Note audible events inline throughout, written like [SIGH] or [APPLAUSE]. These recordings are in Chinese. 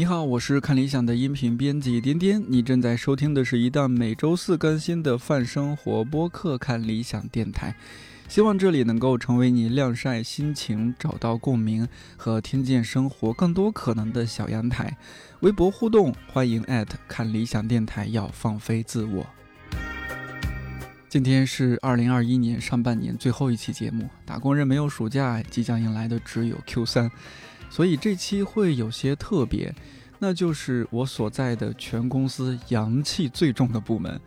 你好，我是看理想的音频编辑颠颠，你正在收听的是一档每周四更新的泛生活播客《看理想电台》，希望这里能够成为你晾晒心情、找到共鸣和听见生活更多可能的小阳台。微博互动，欢迎看理想电台，要放飞自我。今天是二零二一年上半年最后一期节目，打工人没有暑假，即将迎来的只有 Q 三。所以这期会有些特别，那就是我所在的全公司阳气最重的部门，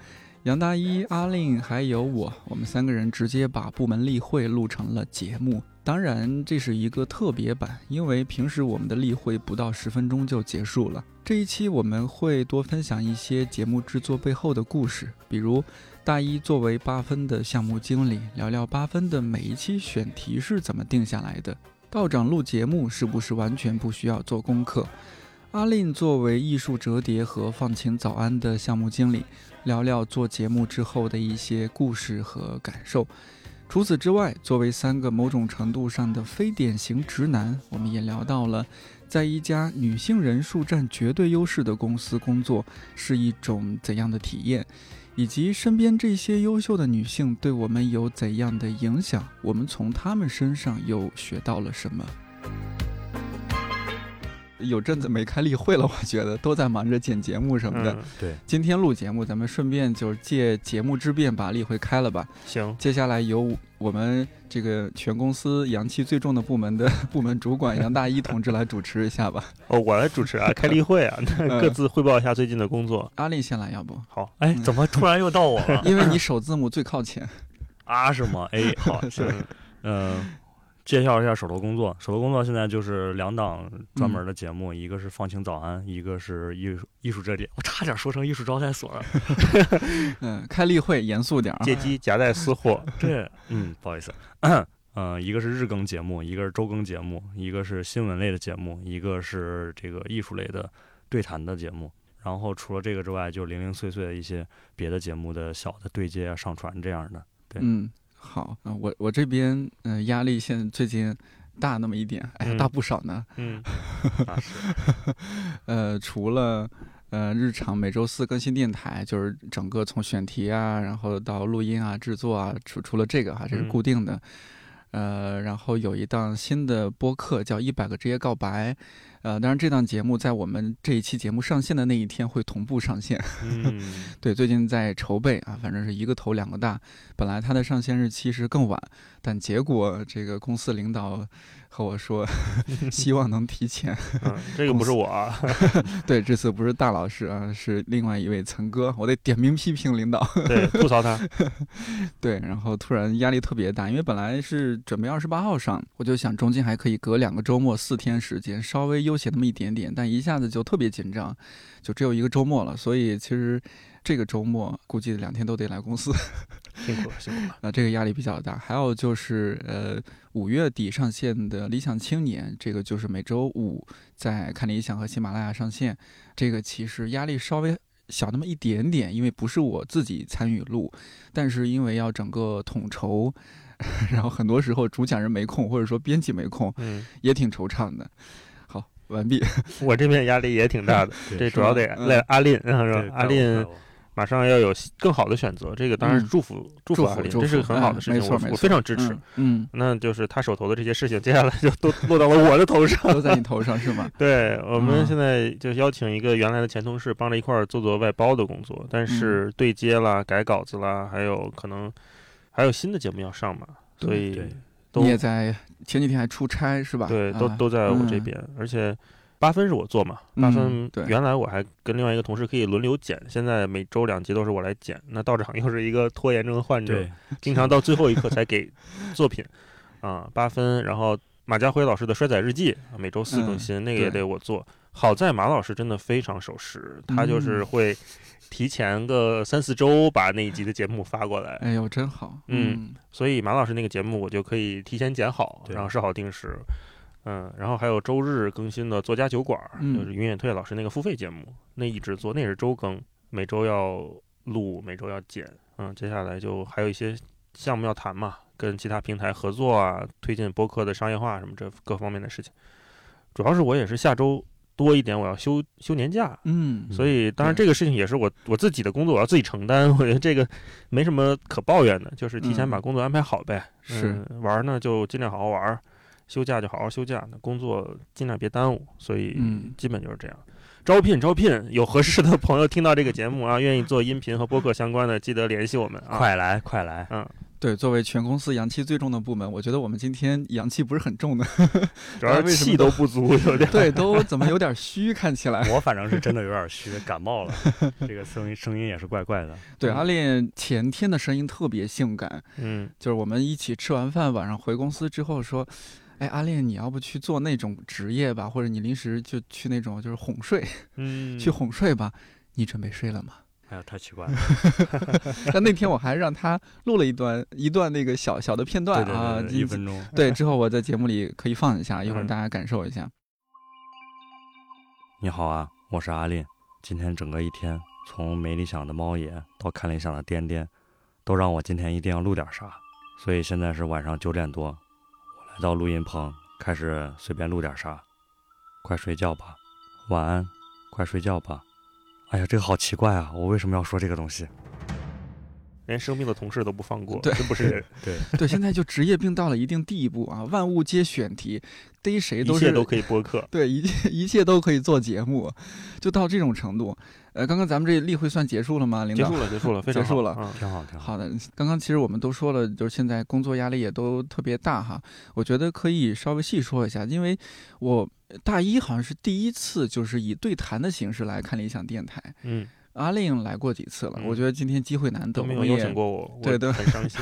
杨大一、阿令还有我，我们三个人直接把部门例会录成了节目。当然，这是一个特别版，因为平时我们的例会不到十分钟就结束了。这一期我们会多分享一些节目制作背后的故事，比如大一作为八分的项目经理，聊聊八分的每一期选题是怎么定下来的。道长录节目是不是完全不需要做功课？阿令作为艺术折叠和放晴早安的项目经理，聊聊做节目之后的一些故事和感受。除此之外，作为三个某种程度上的非典型直男，我们也聊到了在一家女性人数占绝对优势的公司工作是一种怎样的体验。以及身边这些优秀的女性对我们有怎样的影响？我们从她们身上又学到了什么？有阵子没开例会了，我觉得都在忙着剪节目什么的。对，今天录节目，咱们顺便就是借节目之便把例会开了吧。行，接下来由我们这个全公司阳气最重的部门的 [LAUGHS] 部门主管杨大一同志来主持一下吧。[LAUGHS] 哦，我来主持啊，开例会啊，[LAUGHS] 各自汇报一下最近的工作。阿丽先来，要不？好，哎，怎么突然又到我了？因为你首字母最靠前。啊，是吗？哎，好，是，嗯。介绍一下手头工作。手头工作现在就是两档专门的节目，一个是放晴早安，一个是艺术艺术这里。我差点说成艺术招待所了。[LAUGHS] 嗯，开例会严肃点。借机夹带私货。[LAUGHS] 对，嗯，不好意思。嗯，[COUGHS] 一个是日更节目，一个是周更节目，一个是新闻类的节目，一个是这个艺术类的对谈的节目。然后除了这个之外，就零零碎碎的一些别的节目的小的对接啊、上传这样的。对，嗯。好啊，我我这边嗯压力现在最近大那么一点，哎呀大不少呢。嗯，[LAUGHS] 呃，除了呃日常每周四更新电台，就是整个从选题啊，然后到录音啊、制作啊，除除了这个哈，这是固定的。呃，然后有一档新的播客叫《一百个职业告白》，呃，当然这档节目在我们这一期节目上线的那一天会同步上线。嗯，[LAUGHS] 对，最近在筹备啊，反正是一个头两个大。本来它的上线日期是更晚，但结果这个公司领导和我说，[LAUGHS] 希望能提前。这个不是我啊，[LAUGHS] 对，这次不是大老师啊，是另外一位岑哥，我得点名批评领导，对，吐槽他。[LAUGHS] 对，然后突然压力特别大，因为本来是。准备二十八号上，我就想中间还可以隔两个周末四天时间，稍微悠闲那么一点点，但一下子就特别紧张，就只有一个周末了。所以其实这个周末估计两天都得来公司，辛苦了，辛苦了。那这个压力比较大。还有就是呃五月底上线的理想青年，这个就是每周五在看理想和喜马拉雅上线，这个其实压力稍微小那么一点点，因为不是我自己参与录，但是因为要整个统筹。[LAUGHS] 然后很多时候主讲人没空，或者说编辑没空，嗯，也挺惆怅的。好，完毕。[LAUGHS] 我这边压力也挺大的，这主要得赖阿林，是吧？阿林马上要有更好的选择，这个当然是祝福祝福阿林，这是很好的事情，我非常支持。嗯，那就是他手头的这些事情，[LAUGHS] 接下来就都落到了我的头上，[LAUGHS] 都在你头上是吗？[LAUGHS] 对，我们现在就邀请一个原来的前同事帮着一块儿做做外包的工作，但是对接啦、改稿子啦，还有可能。还有新的节目要上嘛？所以你也在前几天还出差是吧？对，都都在我这边。而且八分是我做嘛，八分原来我还跟另外一个同事可以轮流剪，现在每周两集都是我来剪。那道长又是一个拖延症的患者，经常到最后一刻才给作品啊。八分，然后马家辉老师的衰仔日记每周四更新，那个也得我做。好在马老师真的非常守时，他就是会。提前个三四周把那一集的节目发过来，哎呦，真好。嗯，所以马老师那个节目我就可以提前剪好，然后设好定时。嗯，然后还有周日更新的作家酒馆，就是云远退老师那个付费节目，那一直做，那也是周更，每周要录，每周要剪。嗯，接下来就还有一些项目要谈嘛，跟其他平台合作啊，推进播客的商业化什么这各方面的事情。主要是我也是下周多一点，我要休休年假。嗯，所以当然这个事情也是我我自己的工作，我要自己承担。我觉得这个没什么可抱怨的，就是提前把工作安排好呗。是玩呢就尽量好好玩，休假就好好休假，那工作尽量别耽误。所以基本就是这样。招聘招聘，[LAUGHS] 有合适的朋友听到这个节目啊，[LAUGHS] 愿意做音频和播客相关的，记得联系我们啊！快来快来，嗯。对，作为全公司阳气最重的部门，我觉得我们今天阳气不是很重的，[LAUGHS] 主要是气都不足，有点对，都怎么有点虚，看起来。我反正是真的有点虚，感冒了，这个声音声音也是怪怪的。对，阿炼前天的声音特别性感，嗯，就是我们一起吃完饭，晚上回公司之后说，哎，阿炼，你要不去做那种职业吧，或者你临时就去那种就是哄睡，嗯，[LAUGHS] 去哄睡吧，你准备睡了吗？哎呀，太奇怪了！但那天我还让他录了一段一段那个小小的片段啊，一分钟。对，[LAUGHS] 之后我在节目里可以放一下，一会儿大家感受一下。你好啊，我是阿令。今天整个一天，从没理想的猫爷到看理想的颠颠，都让我今天一定要录点啥。所以现在是晚上九点多，我来到录音棚，开始随便录点啥。快睡觉吧，晚安，快睡觉吧。哎呀，这个好奇怪啊！我为什么要说这个东西？连生病的同事都不放过，对，真不是人。[LAUGHS] 对 [LAUGHS] 对，现在就职业病到了一定地步啊，万物皆选题，逮谁都是都可以播客，[LAUGHS] 对，一切一切都可以做节目，就到这种程度。呃，刚刚咱们这例会算结束了吗？领导结束了，结束了，结束了，挺好，挺好的。刚刚其实我们都说了，就是现在工作压力也都特别大哈。我觉得可以稍微细说一下，因为我。大一好像是第一次，就是以对谈的形式来看理想电台。嗯，阿令来过几次了，我觉得今天机会难得。没有邀请过我，对对，很伤心。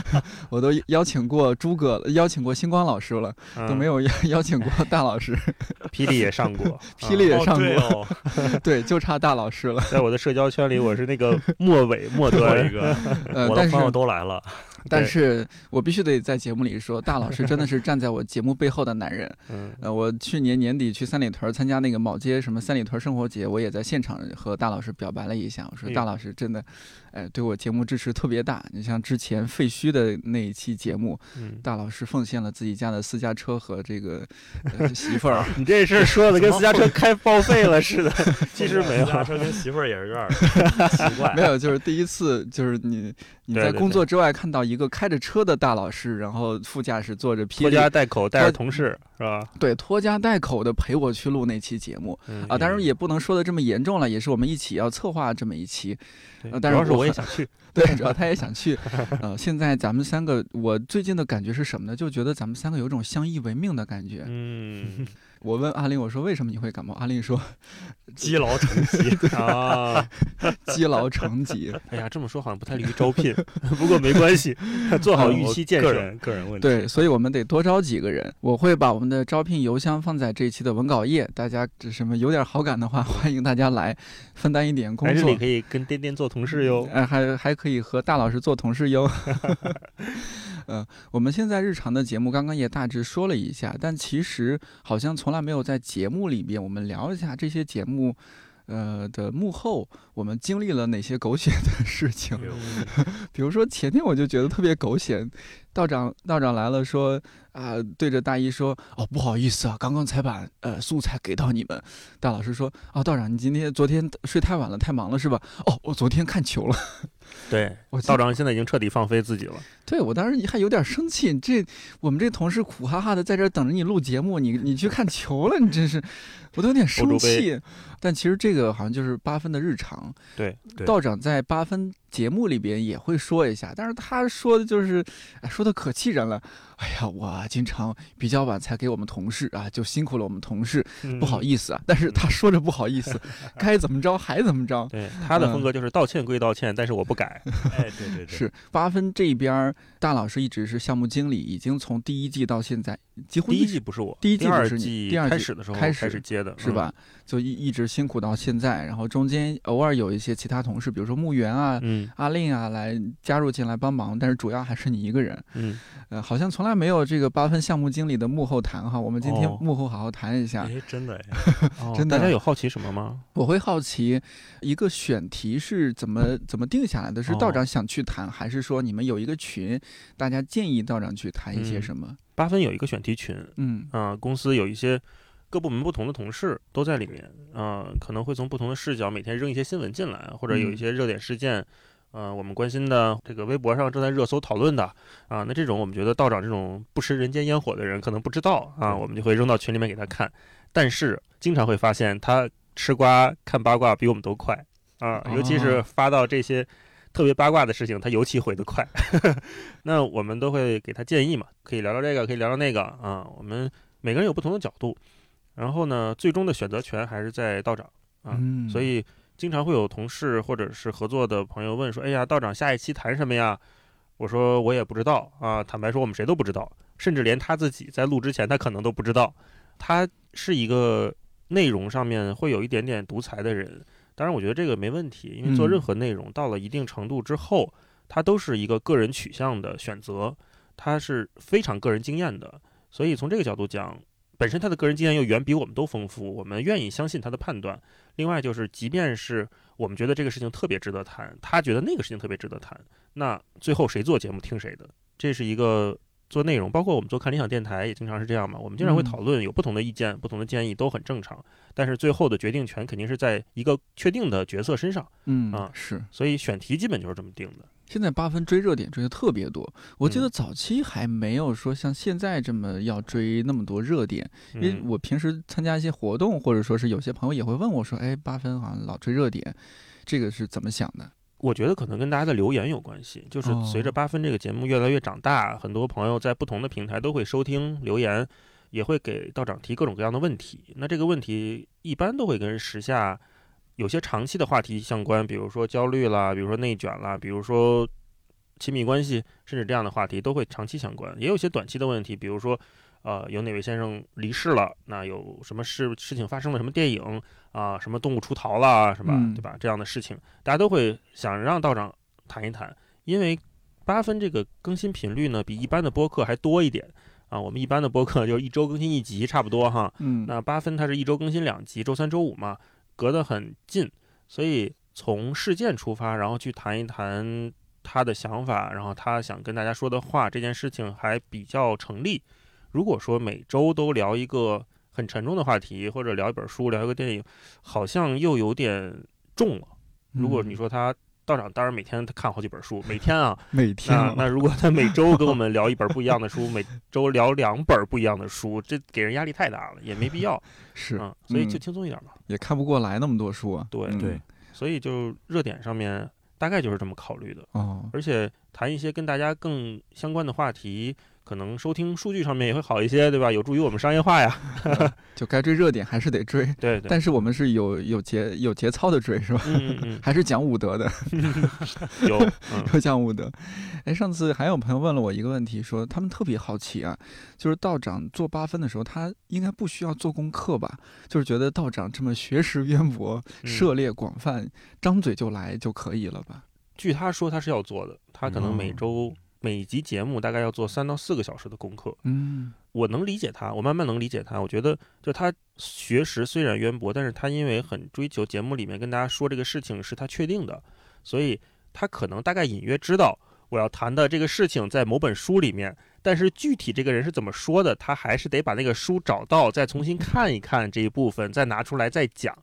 [LAUGHS] 我都邀请过诸葛，邀请过星光老师了，都没有邀邀请过大老师。[LAUGHS] 霹雳也上过，霹雳也上过，[LAUGHS] 对，就差大老师了。在我的社交圈里，我是那个末尾末端一个，我的朋友都来了。但是我必须得在节目里说，大老师真的是站在我节目背后的男人。[LAUGHS] 嗯，呃，我去年年底去三里屯参加那个卯街什么三里屯生活节，我也在现场和大老师表白了一下，我说大老师真的，哎，对我节目支持特别大。你像之前废墟的那一期节目，大老师奉献了自己家的私家车和这个 [LAUGHS] 媳妇儿。你这事儿说的跟私家车开报废了似的，[LAUGHS] 其实没有，私家车跟媳妇儿也是有点 [LAUGHS] 奇怪。没有，就是第一次，就是你你在工作之外看到一。个开着车的大老师，然后副驾驶坐着拖家带口带着同事是吧？对，拖家带口的陪我去录那期节目啊，当然也不能说的这么严重了，也是我们一起要策划这么一期。主要是我也想去，对，主要他也想去。呃，现在咱们三个，我最近的感觉是什么呢？就觉得咱们三个有种相依为命的感觉。嗯。[LAUGHS] 我问阿林，我说为什么你会感冒？阿林说，[LAUGHS] 积劳成疾啊，积劳成疾。[LAUGHS] 哎呀，这么说好像不太利于招聘，不过没关系，做好预期建设。个人个人问题。对，所以我们得多招几个人。我会把我们的招聘邮箱放在这一期的文稿页，大家这什么有点好感的话，欢迎大家来分担一点工作。你可以跟颠颠做同事哟，哎，还还可以和大老师做同事哟。[LAUGHS] 嗯，我们现在日常的节目刚刚也大致说了一下，但其实好像从来没有在节目里边我们聊一下这些节目，呃的幕后，我们经历了哪些狗血的事情。[LAUGHS] 比如说前天我就觉得特别狗血，道长道长来了说啊，对着大一说哦不好意思啊，刚刚才把呃素材给到你们。大老师说啊道长你今天昨天睡太晚了，太忙了是吧？哦我昨天看球了。[LAUGHS] 对，道长现在已经彻底放飞自己了。对我当时还有点生气，这我们这同事苦哈哈的在这等着你录节目，你你去看球了，你真是，我都有点生气。但其实这个好像就是八分的日常。对，道长在八分。节目里边也会说一下，但是他说的就是，说的可气人了。哎呀，我经常比较晚才给我们同事啊，就辛苦了我们同事，不好意思啊。但是他说着不好意思，该怎么着还怎么着。对，他的风格就是道歉归道歉，但是我不改。[LAUGHS] 哎，对对对，是八分这边，大老师一直是项目经理，已经从第一季到现在几乎第一季不是我，第一季不是你，第二季开始的时候开始接的是吧？就一一直辛苦到现在，然后中间偶尔有一些其他同事，比如说木原啊。阿令啊，来加入进来帮忙，但是主要还是你一个人。嗯，呃，好像从来没有这个八分项目经理的幕后谈哈。我们今天幕后好好谈一下。哎，真的，[LAUGHS] 真的。大家有好奇什么吗？我会好奇，一个选题是怎么怎么定下来的？是道长想去谈，还是说你们有一个群，大家建议道长去谈一些什么？八分有一个选题群，嗯啊，公司有一些。各部门不同的同事都在里面啊，可能会从不同的视角每天扔一些新闻进来，或者有一些热点事件，呃，我们关心的这个微博上正在热搜讨论的啊，那这种我们觉得道长这种不食人间烟火的人可能不知道啊，我们就会扔到群里面给他看，但是经常会发现他吃瓜看八卦比我们都快啊，尤其是发到这些。特别八卦的事情，他尤其回得快。[LAUGHS] 那我们都会给他建议嘛，可以聊聊这个，可以聊聊那个啊。我们每个人有不同的角度，然后呢，最终的选择权还是在道长啊。所以经常会有同事或者是合作的朋友问说：“哎呀，道长下一期谈什么呀？”我说：“我也不知道啊。”坦白说，我们谁都不知道，甚至连他自己在录之前，他可能都不知道。他是一个内容上面会有一点点独裁的人。当然，我觉得这个没问题，因为做任何内容到了一定程度之后，它都是一个个人取向的选择，它是非常个人经验的。所以从这个角度讲，本身他的个人经验又远比我们都丰富，我们愿意相信他的判断。另外就是，即便是我们觉得这个事情特别值得谈，他觉得那个事情特别值得谈，那最后谁做节目听谁的，这是一个。做内容，包括我们做看理想电台也经常是这样嘛。我们经常会讨论，有不同的意见、不同的建议都很正常。但是最后的决定权肯定是在一个确定的角色身上。嗯啊，是。所以选题基本就是这么定的。现在八分追热点追的特别多，我记得早期还没有说像现在这么要追那么多热点。因为我平时参加一些活动，或者说是有些朋友也会问我说：“哎，八分好像老追热点，这个是怎么想的？”我觉得可能跟大家的留言有关系，就是随着八分这个节目越来越长大，很多朋友在不同的平台都会收听留言，也会给道长提各种各样的问题。那这个问题一般都会跟时下有些长期的话题相关，比如说焦虑啦，比如说内卷啦，比如说亲密关系，甚至这样的话题都会长期相关。也有些短期的问题，比如说。呃，有哪位先生离世了？那有什么事事情发生了？什么电影啊？什么动物出逃啦？是吧？对吧？这样的事情，大家都会想让道长谈一谈。因为八分这个更新频率呢，比一般的播客还多一点啊。我们一般的播客就是一周更新一集，差不多哈。嗯。那八分它是一周更新两集，周三、周五嘛，隔得很近，所以从事件出发，然后去谈一谈他的想法，然后他想跟大家说的话，这件事情还比较成立。如果说每周都聊一个很沉重的话题，或者聊一本书、聊一个电影，好像又有点重了。如果你说他道长，当然每天他看好几本书，每天啊，[LAUGHS] 每天。那如果他每周跟我们聊一本不一样的书，[LAUGHS] 每周聊两本不一样的书，这给人压力太大了，也没必要。[LAUGHS] 是，所以就轻松一点嘛。也看不过来那么多书啊。对对，所以就热点上面大概就是这么考虑的。哦，而且谈一些跟大家更相关的话题。可能收听数据上面也会好一些，对吧？有助于我们商业化呀。[LAUGHS] 就该追热点还是得追，对。但是我们是有有节有节操的追，是吧？嗯嗯。[LAUGHS] 还是讲武德的。[LAUGHS] 有有讲武德。哎，上次还有朋友问了我一个问题，说他们特别好奇啊，就是道长做八分的时候，他应该不需要做功课吧？就是觉得道长这么学识渊博、涉猎广泛，张嘴就来就可以了吧？据他说，他是要做的，他可能每周。每集节目大概要做三到四个小时的功课，嗯，我能理解他，我慢慢能理解他。我觉得，就他学识虽然渊博，但是他因为很追求节目里面跟大家说这个事情是他确定的，所以他可能大概隐约知道我要谈的这个事情在某本书里面，但是具体这个人是怎么说的，他还是得把那个书找到，再重新看一看这一部分，再拿出来再讲。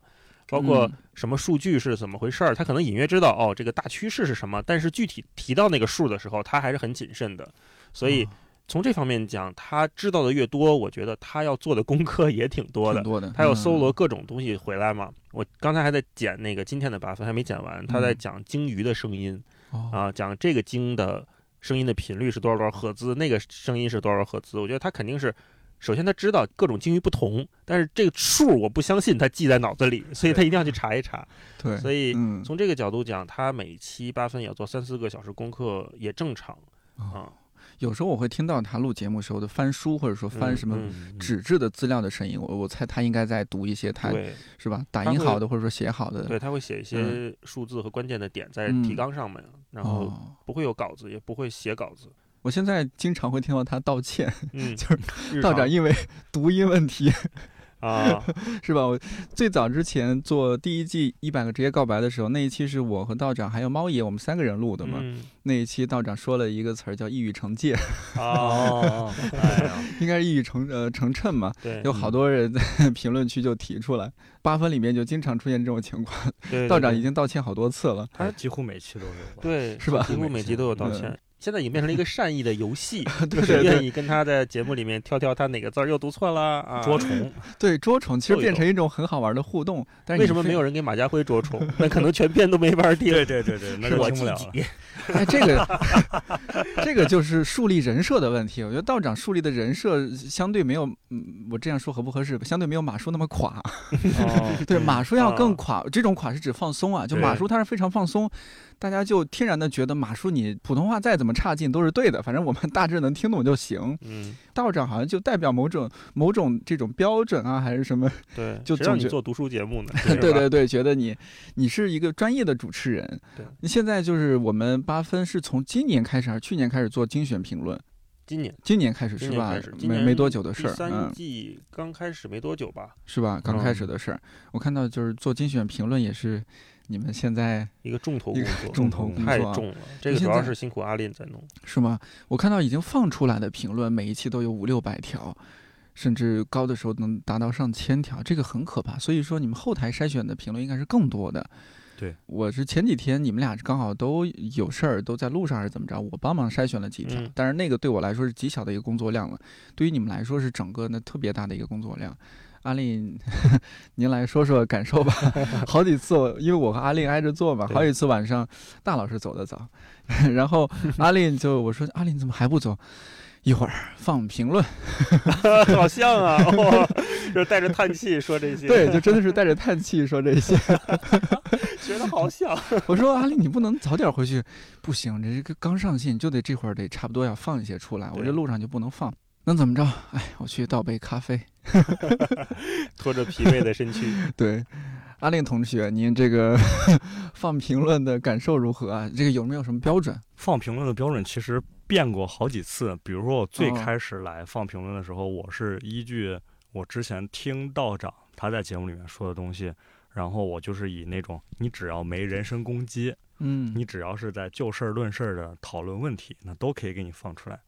包括什么数据是怎么回事儿，他可能隐约知道哦，这个大趋势是什么，但是具体提到那个数的时候，他还是很谨慎的。所以从这方面讲，他知道的越多，我觉得他要做的功课也挺多的。多的，他要搜罗各种东西回来嘛。我刚才还在剪那个今天的八分，还没剪完。他在讲鲸鱼的声音，啊，讲这个鲸的声音的频率是多少多少赫兹，那个声音是多少赫兹。我觉得他肯定是。首先他知道各种鲸鱼不同，但是这个数我不相信他记在脑子里，所以他一定要去查一查。对，所以从这个角度讲，他每期八分也要做三四个小时功课也正常啊。有时候我会听到他录节目时候的翻书或者说翻什么纸质的资料的声音，我我猜他应该在读一些他是吧打印好的或者说写好的。对，他会写一些数字和关键的点在提纲上面，然后不会有稿子，也不会写稿子。我现在经常会听到他道歉，嗯，就是道长因为读音问题，啊，[LAUGHS] 是吧？我最早之前做第一季一百个职业告白的时候，那一期是我和道长还有猫爷我们三个人录的嘛。那一期道长说了一个词儿叫“一语成戒 [LAUGHS] ”，哦，应该是一语成呃成谶嘛。对，有好多人在评论区就提出来，八分里面就经常出现这种情况。道长已经道歉好多次了，他几乎每期都有，对，是吧？几乎每集都有道歉。现在已经变成了一个善意的游戏，[LAUGHS] 就是愿意跟他在节目里面挑挑他哪个字儿又读错了啊。[LAUGHS] 捉虫，对捉虫，其实变成一种很好玩的互动。但为什么没有人给马家辉捉虫？那可能全片都没法儿听。对对对对，[LAUGHS] 那我听不了。哎，这个这个就是树立人设的问题。我觉得道长树立的人设相对没有，嗯，我这样说合不合适？相对没有马叔那么垮。对，马叔要更垮。这种垮是指放松啊，就马叔他是非常放松。大家就天然的觉得马叔你普通话再怎么差劲都是对的，反正我们大致能听懂就行。嗯，道长好像就代表某种某种这种标准啊，还是什么？对，就让你做读书节目呢？[LAUGHS] 对对对，觉得你你是一个专业的主持人。对，现在就是我们八分是从今年开始还是去年开始做精选评论？今年，今年开始是吧？没没多久的事儿。三季刚开始没多久吧？是吧？刚开始的事儿。我看到就是做精选评论也是。你们现在一个重头工作，重头工作太重了。这个主要是辛苦阿林在弄，是吗？我看到已经放出来的评论，每一期都有五六百条，甚至高的时候能达到上千条，这个很可怕。所以说，你们后台筛选的评论应该是更多的。对，我是前几天你们俩刚好都有事儿，都在路上还是怎么着？我帮忙筛选了几条，但是那个对我来说是极小的一个工作量了，对于你们来说是整个那特别大的一个工作量。阿令，[LAUGHS] 您来说说感受吧。[LAUGHS] 好几次，我因为我和阿令挨着坐嘛，好几次晚上，大老师走的早，[LAUGHS] 然后阿令就我说阿令怎么还不走？一会儿放评论，好像啊，就带着叹气说这些。对，就真的是带着叹气说这些，觉得好像。我说阿令，你不能早点回去？不行，这个刚上线就得这会儿得差不多要放一些出来，我这路上就不能放。能怎么着？哎，我去倒杯咖啡，[LAUGHS] [LAUGHS] 拖着疲惫的身躯。对，阿令同学，您这个 [LAUGHS] 放评论的感受如何啊？这个有没有什么标准？放评论的标准其实变过好几次。比如说我最开始来放评论的时候，我是依据我之前听道长他在节目里面说的东西，然后我就是以那种你只要没人身攻击，嗯，你只要是在就事论事的讨论问题，那都可以给你放出来。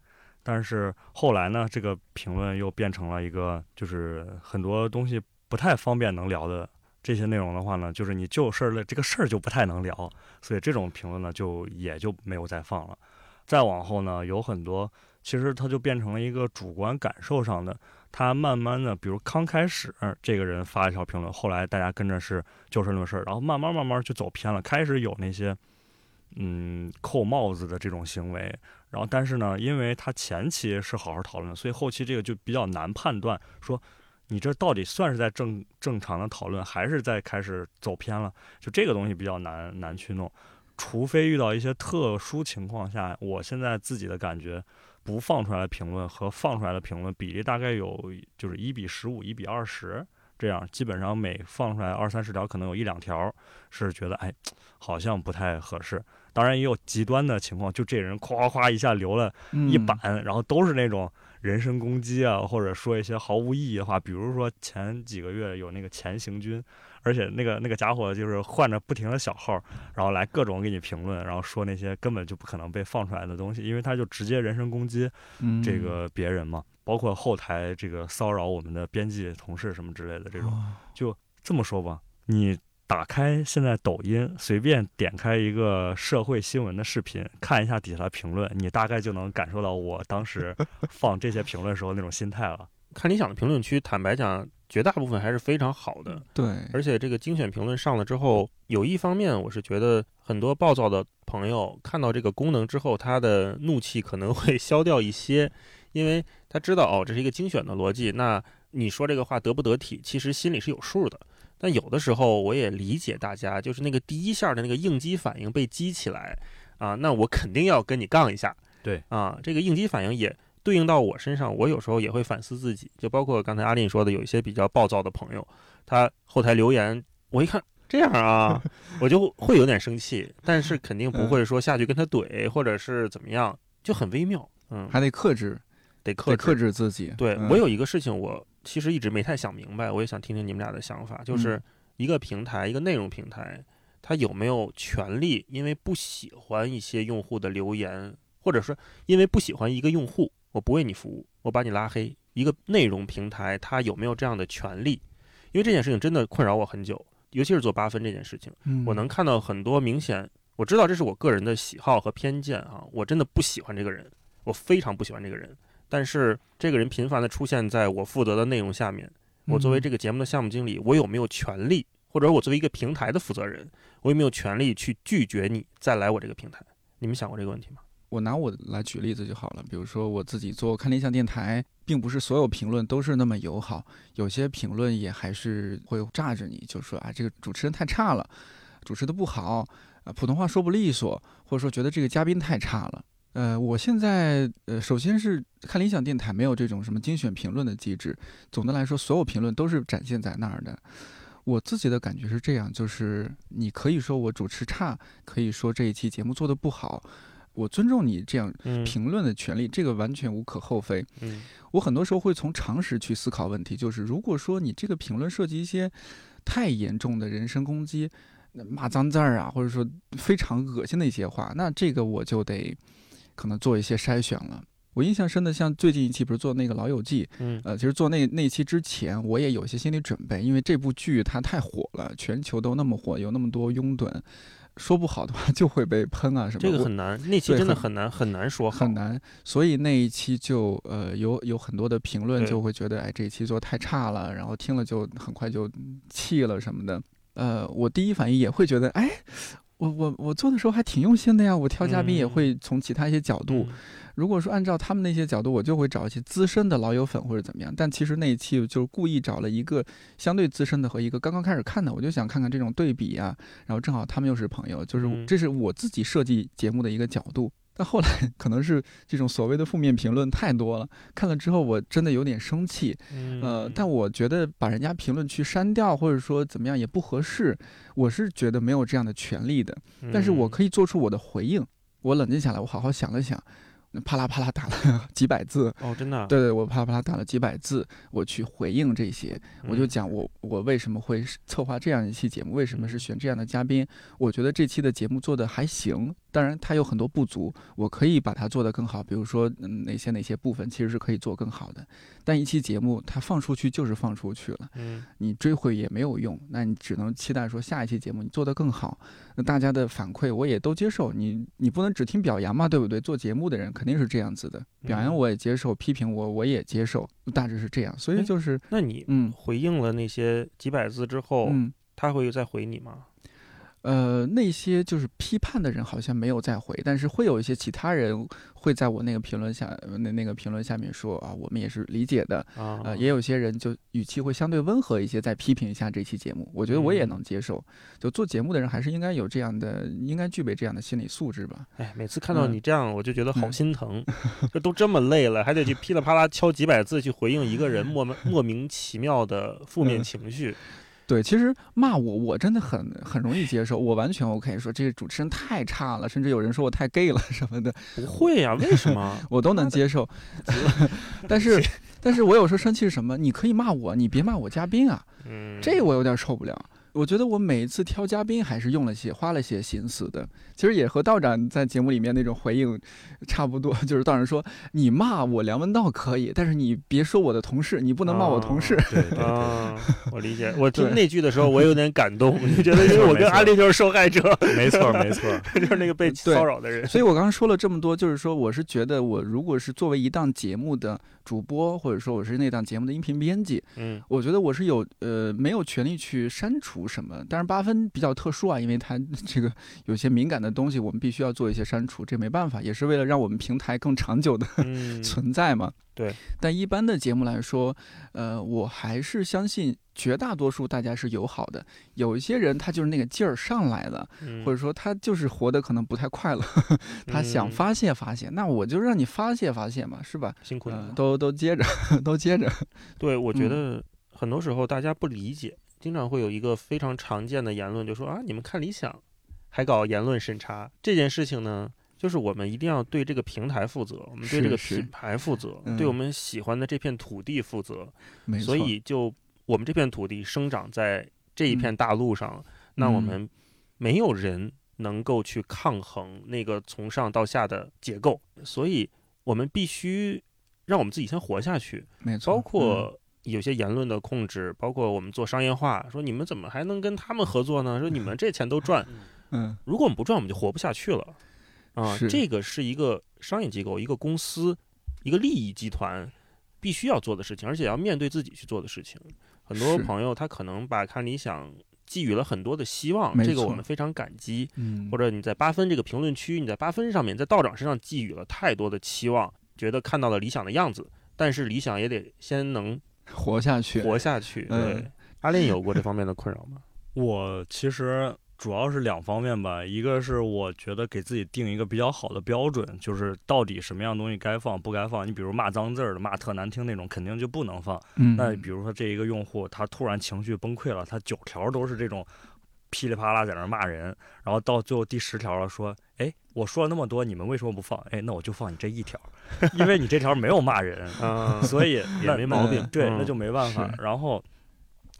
但是后来呢，这个评论又变成了一个，就是很多东西不太方便能聊的这些内容的话呢，就是你就事儿的这个事儿就不太能聊，所以这种评论呢就也就没有再放了。再往后呢，有很多其实它就变成了一个主观感受上的，它慢慢的，比如刚开始这个人发一条评论，后来大家跟着是就事论事儿，然后慢慢慢慢就走偏了，开始有那些嗯扣帽子的这种行为。然后，但是呢，因为他前期是好好讨论，所以后期这个就比较难判断，说你这到底算是在正正常的讨论，还是在开始走偏了？就这个东西比较难难去弄，除非遇到一些特殊情况下，我现在自己的感觉，不放出来的评论和放出来的评论比例大概有就是一比十五、一比二十这样，基本上每放出来二三十条，可能有一两条是觉得哎，好像不太合适。当然也有极端的情况，就这人夸夸一下留了一版，然后都是那种人身攻击啊，或者说一些毫无意义的话。比如说前几个月有那个前行军，而且那个那个家伙就是换着不停的小号，然后来各种给你评论，然后说那些根本就不可能被放出来的东西，因为他就直接人身攻击这个别人嘛，包括后台这个骚扰我们的编辑同事什么之类的这种。就这么说吧，你。打开现在抖音，随便点开一个社会新闻的视频，看一下底下的评论，你大概就能感受到我当时放这些评论时候那种心态了。看理想的评论区，坦白讲，绝大部分还是非常好的。对，而且这个精选评论上了之后，有一方面我是觉得很多暴躁的朋友看到这个功能之后，他的怒气可能会消掉一些，因为他知道哦，这是一个精选的逻辑。那你说这个话得不得体，其实心里是有数的。但有的时候我也理解大家，就是那个第一下的那个应激反应被激起来，啊，那我肯定要跟你杠一下。对，啊，这个应激反应也对应到我身上，我有时候也会反思自己，就包括刚才阿林说的，有一些比较暴躁的朋友，他后台留言，我一看这样啊，[LAUGHS] 我就会有点生气，但是肯定不会说下去跟他怼，或者是怎么样，就很微妙。嗯，还得克制，得克克制自己。对我有一个事情我。其实一直没太想明白，我也想听听你们俩的想法，就是一个平台，一个内容平台，它有没有权利，因为不喜欢一些用户的留言，或者说因为不喜欢一个用户，我不为你服务，我把你拉黑。一个内容平台，它有没有这样的权利？因为这件事情真的困扰我很久，尤其是做八分这件事情，我能看到很多明显，我知道这是我个人的喜好和偏见啊，我真的不喜欢这个人，我非常不喜欢这个人。但是这个人频繁的出现在我负责的内容下面，我作为这个节目的项目经理，我有没有权利，或者我作为一个平台的负责人，我有没有权利去拒绝你再来我这个平台？你们想过这个问题吗？我拿我来举例子就好了，比如说我自己做看理想电台，并不是所有评论都是那么友好，有些评论也还是会炸着你，就说啊这个主持人太差了，主持的不好，啊普通话说不利索，或者说觉得这个嘉宾太差了。呃，我现在呃，首先是看理想电台没有这种什么精选评论的机制。总的来说，所有评论都是展现在那儿的。我自己的感觉是这样，就是你可以说我主持差，可以说这一期节目做的不好，我尊重你这样评论的权利，这个完全无可厚非。嗯，我很多时候会从常识去思考问题，就是如果说你这个评论涉及一些太严重的人身攻击，骂脏字儿啊，或者说非常恶心的一些话，那这个我就得。可能做一些筛选了。我印象深的，像最近一期不是做那个《老友记》，嗯，呃，其实做那那期之前，我也有一些心理准备，因为这部剧它太火了，全球都那么火，有那么多拥趸，说不好的话就会被喷啊什么。这个很难，那期真的很难很难说，很难。所以那一期就呃有有很多的评论就会觉得，哎，这一期做太差了，然后听了就很快就气了什么的。呃，我第一反应也会觉得，哎。我我我做的时候还挺用心的呀，我挑嘉宾也会从其他一些角度。如果说按照他们那些角度，我就会找一些资深的老友粉或者怎么样。但其实那一期就是故意找了一个相对资深的和一个刚刚开始看的，我就想看看这种对比啊。然后正好他们又是朋友，就是这是我自己设计节目的一个角度。但后来 [LAUGHS] 可能是这种所谓的负面评论太多了，看了之后我真的有点生气。呃，但我觉得把人家评论区删掉或者说怎么样也不合适，我是觉得没有这样的权利的。但是我可以做出我的回应。我冷静下来，我好好想了想。啪啦啪啦打了 [LAUGHS] 几百字哦，真的，对对，我啪啦啪啦打了几百字，我去回应这些，我就讲我我为什么会策划这样一期节目，为什么是选这样的嘉宾，我觉得这期的节目做的还行，当然它有很多不足，我可以把它做得更好，比如说哪些哪些部分其实是可以做更好的，但一期节目它放出去就是放出去了，嗯，你追回也没有用，那你只能期待说下一期节目你做得更好，那大家的反馈我也都接受，你你不能只听表扬嘛，对不对？做节目的人肯定是这样子的，表扬我也接受，批评我我也接受，大致是这样。所以就是，那你嗯回应了那些几百字之后，嗯，他会再回你吗？呃，那些就是批判的人好像没有再回，但是会有一些其他人会在我那个评论下那那个评论下面说啊，我们也是理解的啊，呃，也有些人就语气会相对温和一些，再批评一下这期节目，我觉得我也能接受。就做节目的人还是应该有这样的，应该具备这样的心理素质吧。哎，每次看到你这样，我就觉得好心疼，[LAUGHS] 这都这么累了，还得去噼里啪啦敲几百字去回应一个人 [LAUGHS] 莫莫名其妙的负面情绪。对，其实骂我，我真的很很容易接受，我完全 OK。说这个主持人太差了，甚至有人说我太 gay 了什么的，不会呀？为什么？[LAUGHS] 我都能接受。[LAUGHS] 但是，[LAUGHS] 但是我有时候生气是什么？你可以骂我，你别骂我嘉宾啊。嗯，这我有点受不了。我觉得我每一次挑嘉宾还是用了些花了些心思的，其实也和道长在节目里面那种回应差不多。[LAUGHS] 就是道长说：“你骂我梁文道可以，但是你别说我的同事，你不能骂我同事。”啊，[LAUGHS] 我理解。我听那句的时候，我有点感动，就觉得因为我跟阿丽就是受害者。[LAUGHS] 没错，没错，就是那个被骚扰的人。所以我刚刚说了这么多，就是说，我是觉得我如果是作为一档节目的主播，或者说我是那档节目的音频编辑，嗯，我觉得我是有呃没有权利去删除。什么？但是八分比较特殊啊，因为它这个有些敏感的东西，我们必须要做一些删除，这没办法，也是为了让我们平台更长久的 [LAUGHS] 存在嘛。对。但一般的节目来说，呃，我还是相信绝大多数大家是友好的。有一些人他就是那个劲儿上来了，或者说他就是活得可能不太快乐，[LAUGHS] 他想发泄发泄，那我就让你发泄发泄嘛，是吧？辛苦你了，都都接着，[LAUGHS] 都接着。对，我觉得很多时候大家不理解。经常会有一个非常常见的言论，就说啊，你们看理想，还搞言论审查。这件事情呢，就是我们一定要对这个平台负责，我们对这个品牌负责，对我们喜欢的这片土地负责。所以，就我们这片土地生长在这一片大陆上，那我们没有人能够去抗衡那个从上到下的结构，所以我们必须让我们自己先活下去。没错，包括有些言论的控制，包括我们做商业化，说你们怎么还能跟他们合作呢？说你们这钱都赚，嗯，如果我们不赚，我们就活不下去了。啊，这个是一个商业机构、一个公司、一个利益集团必须要做的事情，而且要面对自己去做的事情。很多朋友他可能把看理想寄予了很多的希望，这个我们非常感激。嗯，或者你在八分这个评论区，你在八分上面，在道长身上寄予了太多的期望，觉得看到了理想的样子，但是理想也得先能活下去，活下去。对，阿林有过这方面的困扰吗？[LAUGHS] 我其实。主要是两方面吧，一个是我觉得给自己定一个比较好的标准，就是到底什么样东西该放不该放。你比如骂脏字儿的、骂特难听那种，肯定就不能放。嗯。那比如说这一个用户他突然情绪崩溃了，他九条都是这种噼里啪啦在那骂人，然后到最后第十条了，说：“哎，我说了那么多，你们为什么不放？哎，那我就放你这一条，因为你这条没有骂人，[LAUGHS] 所以 [LAUGHS] 也没毛病。对，那就没办法。然后。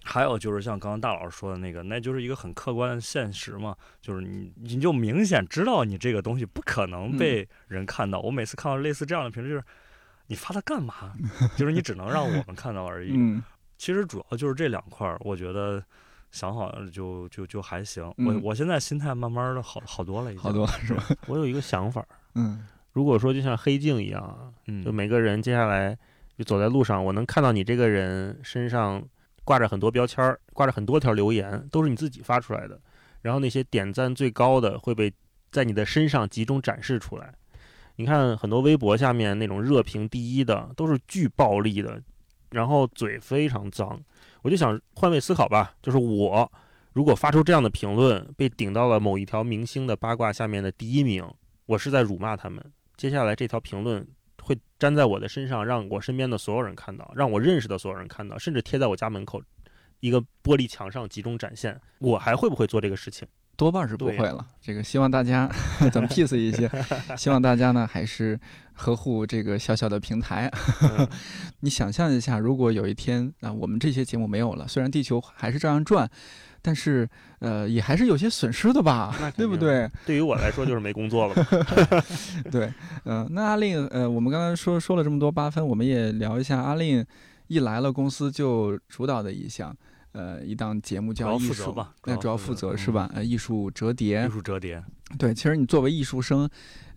还有就是像刚刚大老师说的那个，那就是一个很客观的现实嘛，就是你你就明显知道你这个东西不可能被人看到。我每次看到类似这样的评论，就是你发它干嘛？就是你只能让我们看到而已。其实主要就是这两块儿，我觉得想好了就就就还行。我我现在心态慢慢的好好多了，已经好多是吧？我有一个想法，嗯，如果说就像黑镜一样，就每个人接下来就走在路上，我能看到你这个人身上。挂着很多标签儿，挂着很多条留言，都是你自己发出来的。然后那些点赞最高的会被在你的身上集中展示出来。你看很多微博下面那种热评第一的，都是巨暴力的，然后嘴非常脏。我就想换位思考吧，就是我如果发出这样的评论，被顶到了某一条明星的八卦下面的第一名，我是在辱骂他们。接下来这条评论。会粘在我的身上，让我身边的所有人看到，让我认识的所有人看到，甚至贴在我家门口一个玻璃墙上集中展现。我还会不会做这个事情？多半是不会了。这个希望大家咱们 [LAUGHS] peace 一些，希望大家呢还是呵护这个小小的平台。[LAUGHS] 你想象一下，如果有一天啊，我们这些节目没有了，虽然地球还是照样转。但是，呃，也还是有些损失的吧，对不对？对于我来说，就是没工作了。[LAUGHS] 对，嗯，那阿令，呃，我们刚才说说了这么多八分，我们也聊一下阿令一来了公司就主导的一项，呃，一档节目叫艺术吧，那主要负责是吧？呃，艺术折叠，艺术折叠。对，其实你作为艺术生，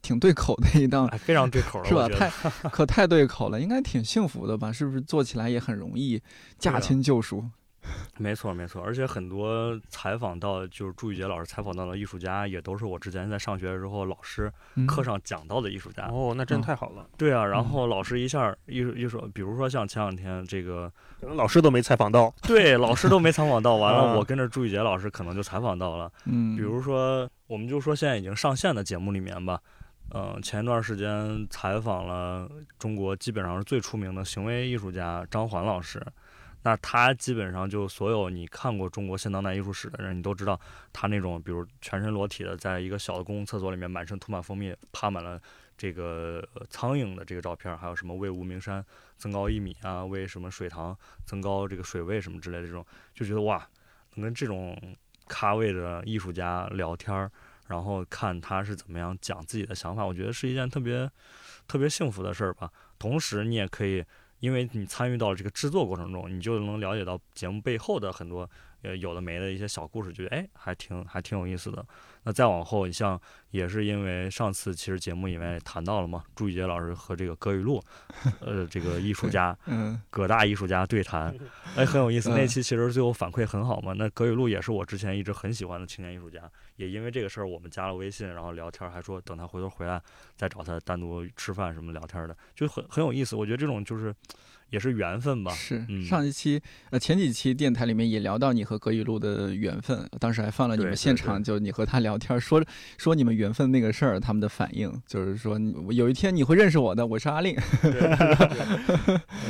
挺对口的一档，非常对口，[LAUGHS] 是吧？太 [LAUGHS] 可太对口了，应该挺幸福的吧？是不是做起来也很容易，驾轻就熟？[LAUGHS] 没错，没错，而且很多采访到就是朱宇杰老师采访到的艺术家，也都是我之前在上学的时候老师课上讲到的艺术家。哦，那真太好了。对啊，然后老师一下艺术艺术，比如说像前两天这个，可能老师都没采访到。[LAUGHS] 对，老师都没采访到，完了我跟着朱宇杰老师可能就采访到了。嗯，比如说，我们就说现在已经上线的节目里面吧，嗯，前一段时间采访了中国基本上是最出名的行为艺术家张环老师。那他基本上就所有你看过中国现当代艺术史的人，你都知道他那种，比如全身裸体的，在一个小的公共厕所里面，满身涂满蜂蜜，趴满了这个苍蝇的这个照片，还有什么为无名山增高一米啊，为什么水塘增高这个水位什么之类的这种，就觉得哇，能跟这种咖位的艺术家聊天儿，然后看他是怎么样讲自己的想法，我觉得是一件特别特别幸福的事儿吧。同时，你也可以。因为你参与到这个制作过程中，你就能了解到节目背后的很多呃有的没的一些小故事，觉得哎还挺还挺有意思的。那再往后，你像也是因为上次其实节目里面谈到了嘛，朱宇杰老师和这个葛雨露，呃这个艺术家，[LAUGHS] 嗯，葛大艺术家对谈，哎很有意思。那期其实最后反馈很好嘛。那葛雨露也是我之前一直很喜欢的青年艺术家，也因为这个事儿我们加了微信，然后聊天，还说等他回头回来再找他单独吃饭什么聊天的，就很很有意思。我觉得这种就是。也是缘分吧。是上一期呃前几期电台里面也聊到你和葛雨露的缘分，当时还放了你们现场，就你和他聊天说说你们缘分那个事儿，他们的反应就是说有一天你会认识我的，我是阿令，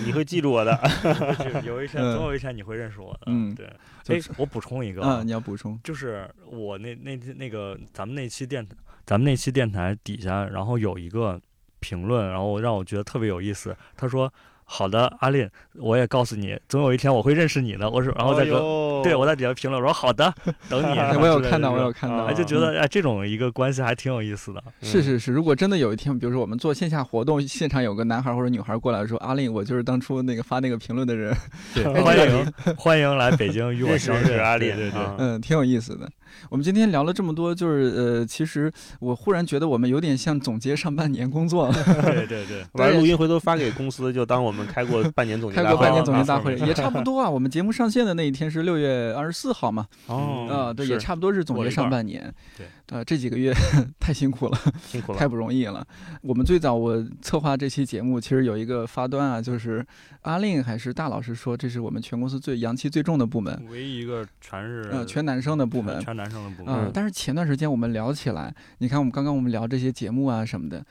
你会记住我的，[LAUGHS] 有一天总有一天你会认识我的。嗯，对。哎，我补充一个啊，你要补充，就是我那那那个咱们那期电咱们那期电台底下，然后有一个评论，然后让我觉得特别有意思。他说。好的，阿令，我也告诉你，总有一天我会认识你的。我说，然后在说，对我在底下评论，我说好的，等你。[LAUGHS] 我有看到，我有看到，就觉得哎，这种一个关系还挺有意思的。是是是，如果真的有一天，比如说我们做线下活动，现场有个男孩或者女孩过来说，阿令，我就是当初那个发那个评论的人。[LAUGHS] 对，[LAUGHS] 欢迎欢迎来北京与我相识，阿令。对对，嗯，挺有意思的。我们今天聊了这么多，就是呃，其实我忽然觉得我们有点像总结上半年工作。对对对，完录音回头发给公司，就当我们开过半年总结开过半年总结大会，也差不多啊。[LAUGHS] 我们节目上线的那一天是六月二十四号嘛？哦，啊，对，也差不多是总结上半年。对。呃，这几个月 [LAUGHS] 太辛苦了，辛苦了，太不容易了。我们最早我策划这期节目，其实有一个发端啊，就是阿令还是大老师说，这是我们全公司最阳气最重的部门，唯一一个全是呃全男生的部门，全男生的部门。嗯，但是前段时间我们聊起来，你看我们刚刚我们聊这些节目啊什么的，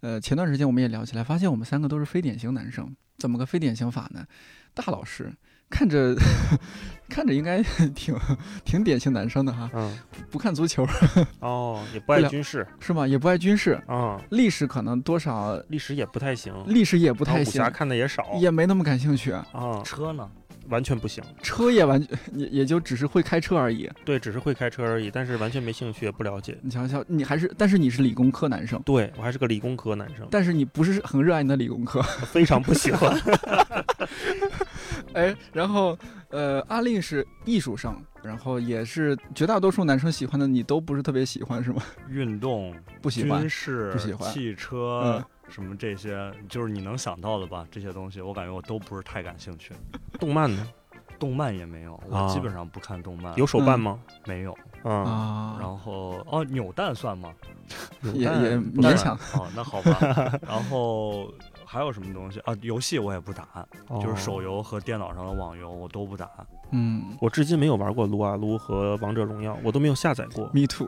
呃，前段时间我们也聊起来，发现我们三个都是非典型男生，怎么个非典型法呢？大老师。看着 [LAUGHS] 看着应该 [LAUGHS] 挺挺典型男生的哈，嗯，不看足球，[LAUGHS] 哦，也不爱军事是吗？也不爱军事啊，历史可能多少历史也不太行，历史也不太行，武侠看的也少，也没那么感兴趣啊。车呢，完全不行，车也完全 [LAUGHS] 也也就只是会开车而已，对，只是会开车而已，但是完全没兴趣，也不了解。你想想，你还是，但是你是理工科男生，对我还是个理工科男生，但是你不是很热爱你的理工科，[LAUGHS] 非常不喜欢。[LAUGHS] 哎，然后，呃，阿令是艺术生，然后也是绝大多数男生喜欢的，你都不是特别喜欢，是吗？运动不喜欢，军事不喜欢，汽车什么这些，就是你能想到的吧？这些东西，我感觉我都不是太感兴趣。[LAUGHS] 动漫呢？动漫也没有，我基本上不看动漫。有手办吗？没有。啊。然后，哦，扭蛋算吗？[LAUGHS] 也也勉强。哦，那好吧。然后。还有什么东西啊？游戏我也不打，就是手游和电脑上的网游我都不打。嗯，我至今没有玩过撸啊撸和王者荣耀，我都没有下载过。Me too，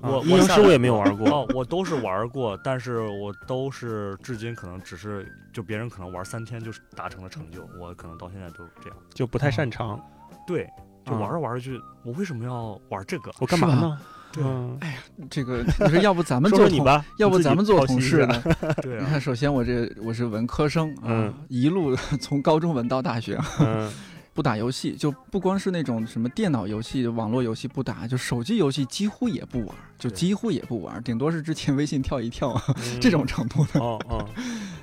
我阴阳师我也没有玩过。哦，我都是玩过，但是我都是至今可能只是就别人可能玩三天就达成了成就，我可能到现在都这样，就不太擅长。对，就玩着玩着就我为什么要玩这个？我干嘛呢？嗯，哎呀，这个你说要不咱们做你吧，要不咱们做同事呢？[LAUGHS] 对，你看，首先我这我是文科生啊，一路从高中文到大学，[LAUGHS] 不打游戏，就不光是那种什么电脑游戏、网络游戏不打，就手机游戏几乎也不玩，就几乎也不玩，顶多是之前微信跳一跳 [LAUGHS] 这种程度的。哦哦，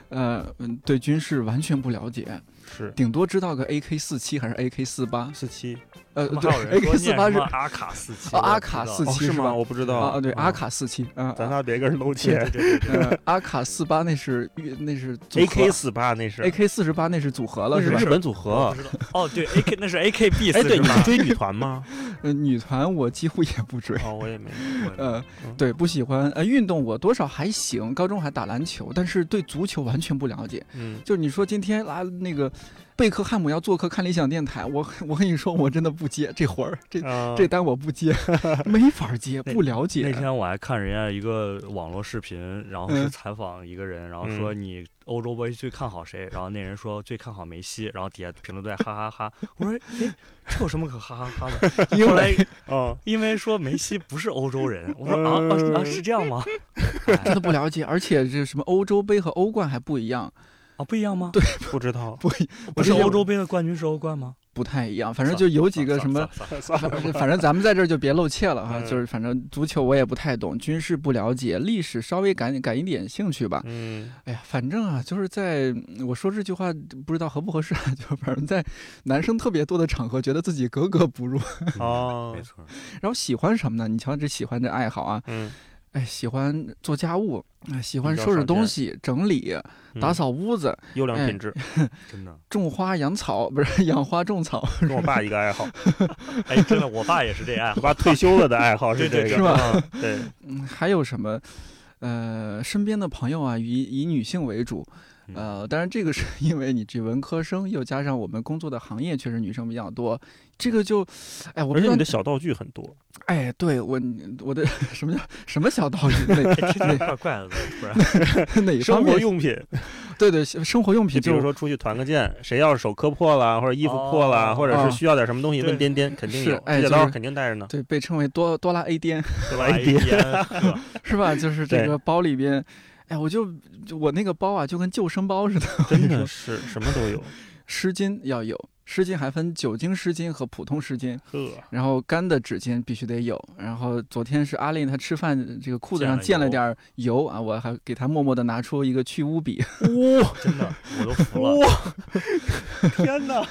呃，对军事完全不了解，是。顶多知道个 AK 四七还是 AK 四八四七。呃，对，AK [LAUGHS] 四八是阿卡四七，阿卡四七是吗？我不知道啊，对，阿卡四七啊，咱仨别跟人搂钱。[LAUGHS] 阿卡四八那是那是 AK 四八那是 AK 四十八那是组合了，是日本组合。哦，对，AK 那是 AKB 四。哎，对，你追女团吗？[LAUGHS] 呃，女团我几乎也不追。哦，我也没。呃，对，不喜欢。呃，运动我多少还行，高中还打篮球，但是对足球完全不了解。嗯，就是你说今天来那个。贝克汉姆要做客看理想电台，我 [LAUGHS] 我跟你说，我真的不接这活儿，这 [LAUGHS] 这单我不接，[LAUGHS] 没法接，不了解。那天我还看人家一个网络视频，然后是采访一个人，然后说你欧洲杯最看好谁？然后那人说最看好梅西，然后底下评论都在哈哈哈。我说哎，这有什么可哈哈哈的？因为啊，因为说梅西不是欧洲人。我说啊啊，是这样吗？真的不了解，而且这什么欧洲杯和欧冠还不一样。啊，不一样吗？对，[LAUGHS] 不知道，不不是欧洲杯的冠军是欧冠吗？不太一样，反正就有几个什么，[LAUGHS] 反正咱们在这儿就别露怯了哈。就是反正足球我也不太懂，军事不了解，历史稍微感感一点兴趣吧。嗯，哎呀，反正啊，就是在我说这句话不知道合不合适，就反正在男生特别多的场合，觉得自己格格不入。哦，没错。然后喜欢什么呢？你瞧这喜欢这爱好啊。嗯。哎，喜欢做家务，喜欢收拾东西、整理、打扫屋子，优良品质，[LAUGHS] 真的。种花养草不是 [LAUGHS] 养花种草，跟我爸一个爱好。[LAUGHS] 哎，真的，我爸也是这爱好。我爸退休了的爱好是这个，是吧？对。嗯，还有什么？呃，身边的朋友啊，以以女性为主。呃，当然这个是 [LAUGHS] 因为你这文科生，又加上我们工作的行业确实女生比较多，这个就，哎，我而且你的小道具很多。哎，对我我的什么叫什么小道具？那那怪怪的，不然 [LAUGHS] 哪生活用品？对对，生活用品，比如说出去团个建，谁要是手磕破了，或者衣服破了，或者是需要点什么东西，问颠颠肯定有，指甲刀肯定带着呢。对，被称为多多拉 A 颠，多拉 A 颠，[LAUGHS] 是吧？就是这个包里边，哎，我就我那个包啊，就跟救生包似的，[LAUGHS] 真的是什么都有，[LAUGHS] 湿巾要有。湿巾还分酒精湿巾和普通湿巾，然后干的纸巾必须得有。然后昨天是阿令他吃饭，这个裤子上溅了点油啊，我还给他默默的拿出一个去污笔。哇，真的，我都服了。哇，[LAUGHS] 天哪！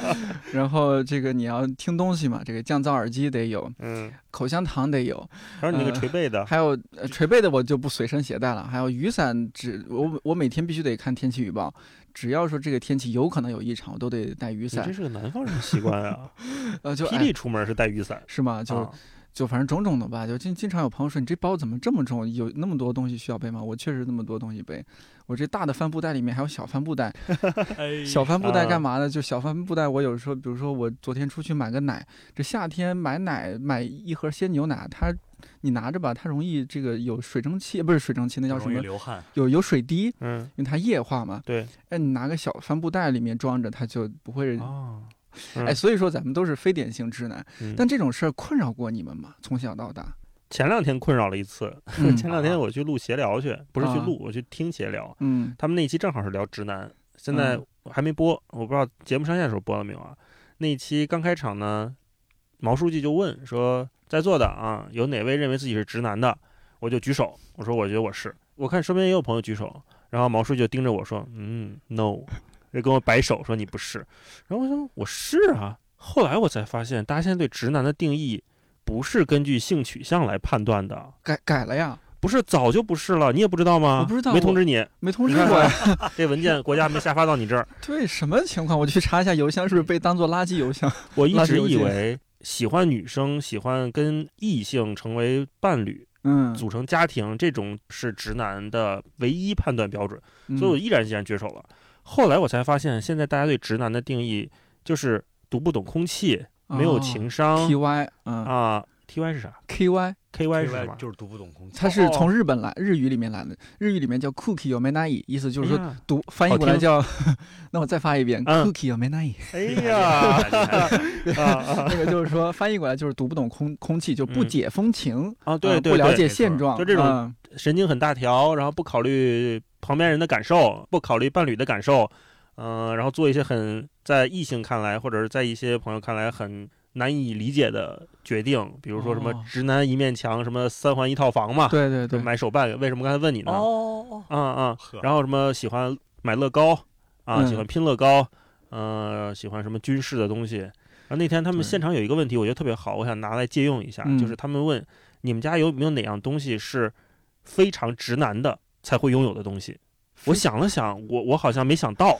[LAUGHS] 然后这个你要听东西嘛，这个降噪耳机得有，嗯，口香糖得有，还有你那个捶背的，还有捶背的我就不随身携带了。还有雨伞，只我我每天必须得看天气预报。只要说这个天气有可能有异常，我都得带雨伞。这是个南方人习惯啊。[LAUGHS] 呃，就霹雳出门是带雨伞，是吗？就就反正种种的吧。就经经常有朋友说，你这包怎么这么重？有那么多东西需要背吗？我确实那么多东西背。我这大的帆布袋里面还有小帆布袋。[LAUGHS] 小帆布袋干嘛呢？就小帆布袋，我有时候，比如说我昨天出去买个奶，这夏天买奶买一盒鲜牛奶，它。你拿着吧，它容易这个有水蒸气，不是水蒸气，那叫什么？流汗。有有水滴，嗯，因为它液化嘛。对。哎，你拿个小帆布袋里面装着，它就不会。哦。哎，所以说咱们都是非典型直男，但这种事儿困扰过你们吗？从小到大。前两天困扰了一次。[LAUGHS] 前两天我去录闲聊去，不是去录，我去听闲聊。嗯。他们那一期正好是聊直男，现在还没播，我不知道节目上线的时候播了没有啊？那一期刚开场呢，毛书记就问说。在座的啊，有哪位认为自己是直男的？我就举手，我说我觉得我是。我看身边也有朋友举手，然后毛书记就盯着我说：“嗯，no。”就跟我摆手说你不是。然后我说我是啊。后来我才发现，大家现在对直男的定义不是根据性取向来判断的，改改了呀？不是，早就不是了。你也不知道吗？我不知道，没通知你，没通知我呀。[LAUGHS] 这文件国家没下发到你这儿。[LAUGHS] 对，什么情况？我去查一下邮箱是不是被当做垃圾邮箱？我一直以为。喜欢女生，喜欢跟异性成为伴侣，嗯，组成家庭，这种是直男的唯一判断标准，所以我毅然决然绝手了。后来我才发现，现在大家对直男的定义就是读不懂空气，没有情商，T Y，啊。T Y 是啥？K Y，K Y 是什么？就是读不懂空气。它是从日本来，日语里面来的。日语里面叫 Cookie yo menai，意思就是说读翻译过来叫。[LAUGHS] 那我再发一遍，Cookie yo menai。哎呀，[LAUGHS] [LAUGHS] 那个就是说翻译过来就是读不懂空空气，就不解风情啊，对对，不了解现状，就这种神经很大条，然后不考虑旁边人的感受，不考虑伴侣的感受，嗯，然后做一些很在异性看来或者是在一些朋友看来很。难以理解的决定，比如说什么直男一面墙，什么三环一套房嘛，对对对，买手办，为什么刚才问你呢？哦，嗯嗯，然后什么喜欢买乐高啊，喜欢拼乐高，呃，喜欢什么军事的东西。然后那天他们现场有一个问题，我觉得特别好，我想拿来借用一下，就是他们问你们家有没有哪样东西是非常直男的才会拥有的东西？我想了想，我我好像没想到。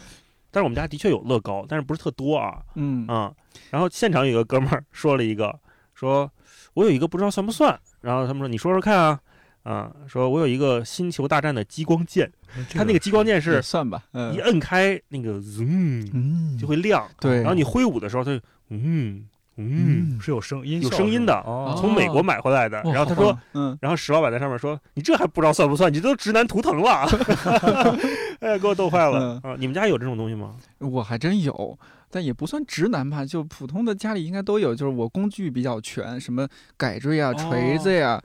但是我们家的确有乐高，但是不是特多啊。嗯。啊，然后现场有个哥们儿说了一个，说我有一个不知道算不算。然后他们说你说说看啊，啊，说我有一个星球大战的激光剑，它那个激光剑是算吧，一摁开那个嗯。就会亮，对，然后你挥舞的时候它就嗯。嗯，是有声音，有声音的，从美国买回来的。然后他说，嗯，然后石老板在上面说：“你这还不知道算不算？你都直男图腾了。[LAUGHS] ”哎，给我逗坏了啊！你们家有这种东西吗？我还真有，但也不算直男吧，就普通的家里应该都有。就是我工具比较全，什么改锥啊、锤子呀。啊，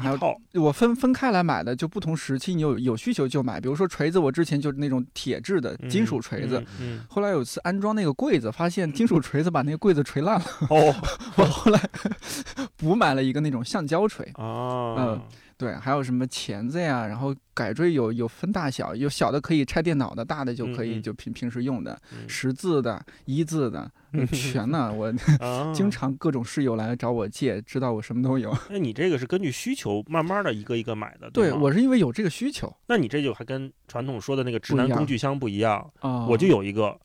还有我分分开来买的，就不同时期你有有需求就买。比如说锤子，我之前就是那种铁质的金属锤子，后来有次安装那个柜子，发现金属锤子把那个柜子锤烂了。哦，我后来 [LAUGHS] 补买了一个那种橡胶锤。哦，嗯。对，还有什么钳子呀？然后改锥有有分大小，有小的可以拆电脑的，大的就可以就平平时用的，[LAUGHS] 十字的、一字的，[LAUGHS] 全呢。我 [LAUGHS] 经常各种室友来找我借，知道我什么都有。那你这个是根据需求慢慢的一个一个买的？对，我是因为有这个需求。那你这就还跟传统说的那个直男工具箱不一样啊！我就有一个，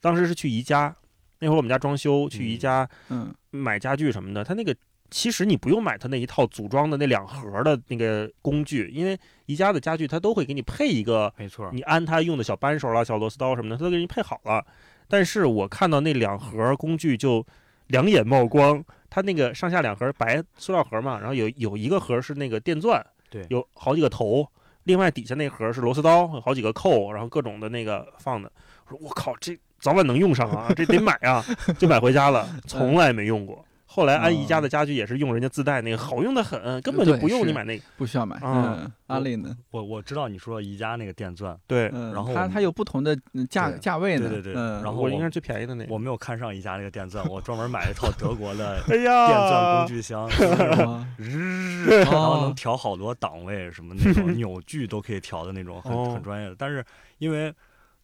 当时是去宜家，那会儿我们家装修，去宜家嗯买家具什么的，他那个。其实你不用买它那一套组装的那两盒的那个工具，因为宜家的家具它都会给你配一个，没错，你安它用的小扳手啦、小螺丝刀什么的，它都给你配好了。但是我看到那两盒工具就两眼冒光，它那个上下两盒白塑料盒嘛，然后有有一个盒是那个电钻，对，有好几个头，另外底下那盒是螺丝刀，好几个扣，然后各种的那个放的。我说我靠，这早晚能用上啊，这得买啊，就买回家了，[LAUGHS] 从来没用过。后来安宜家的家具也是用人家自带那个，好用的很，根本就不用你买那个，不需要买。嗯，阿丽呢？我我知道你说宜家那个电钻，对，然后它它有不同的价价位呢，对对对。然后我应该是最便宜的那个，我没有看上宜家那个电钻，[LAUGHS] 我专门买了一套德国的电钻工具箱，[LAUGHS] 日，然后能调好多档位，什么那种 [LAUGHS] 扭矩都可以调的那种，很很专业的。但是因为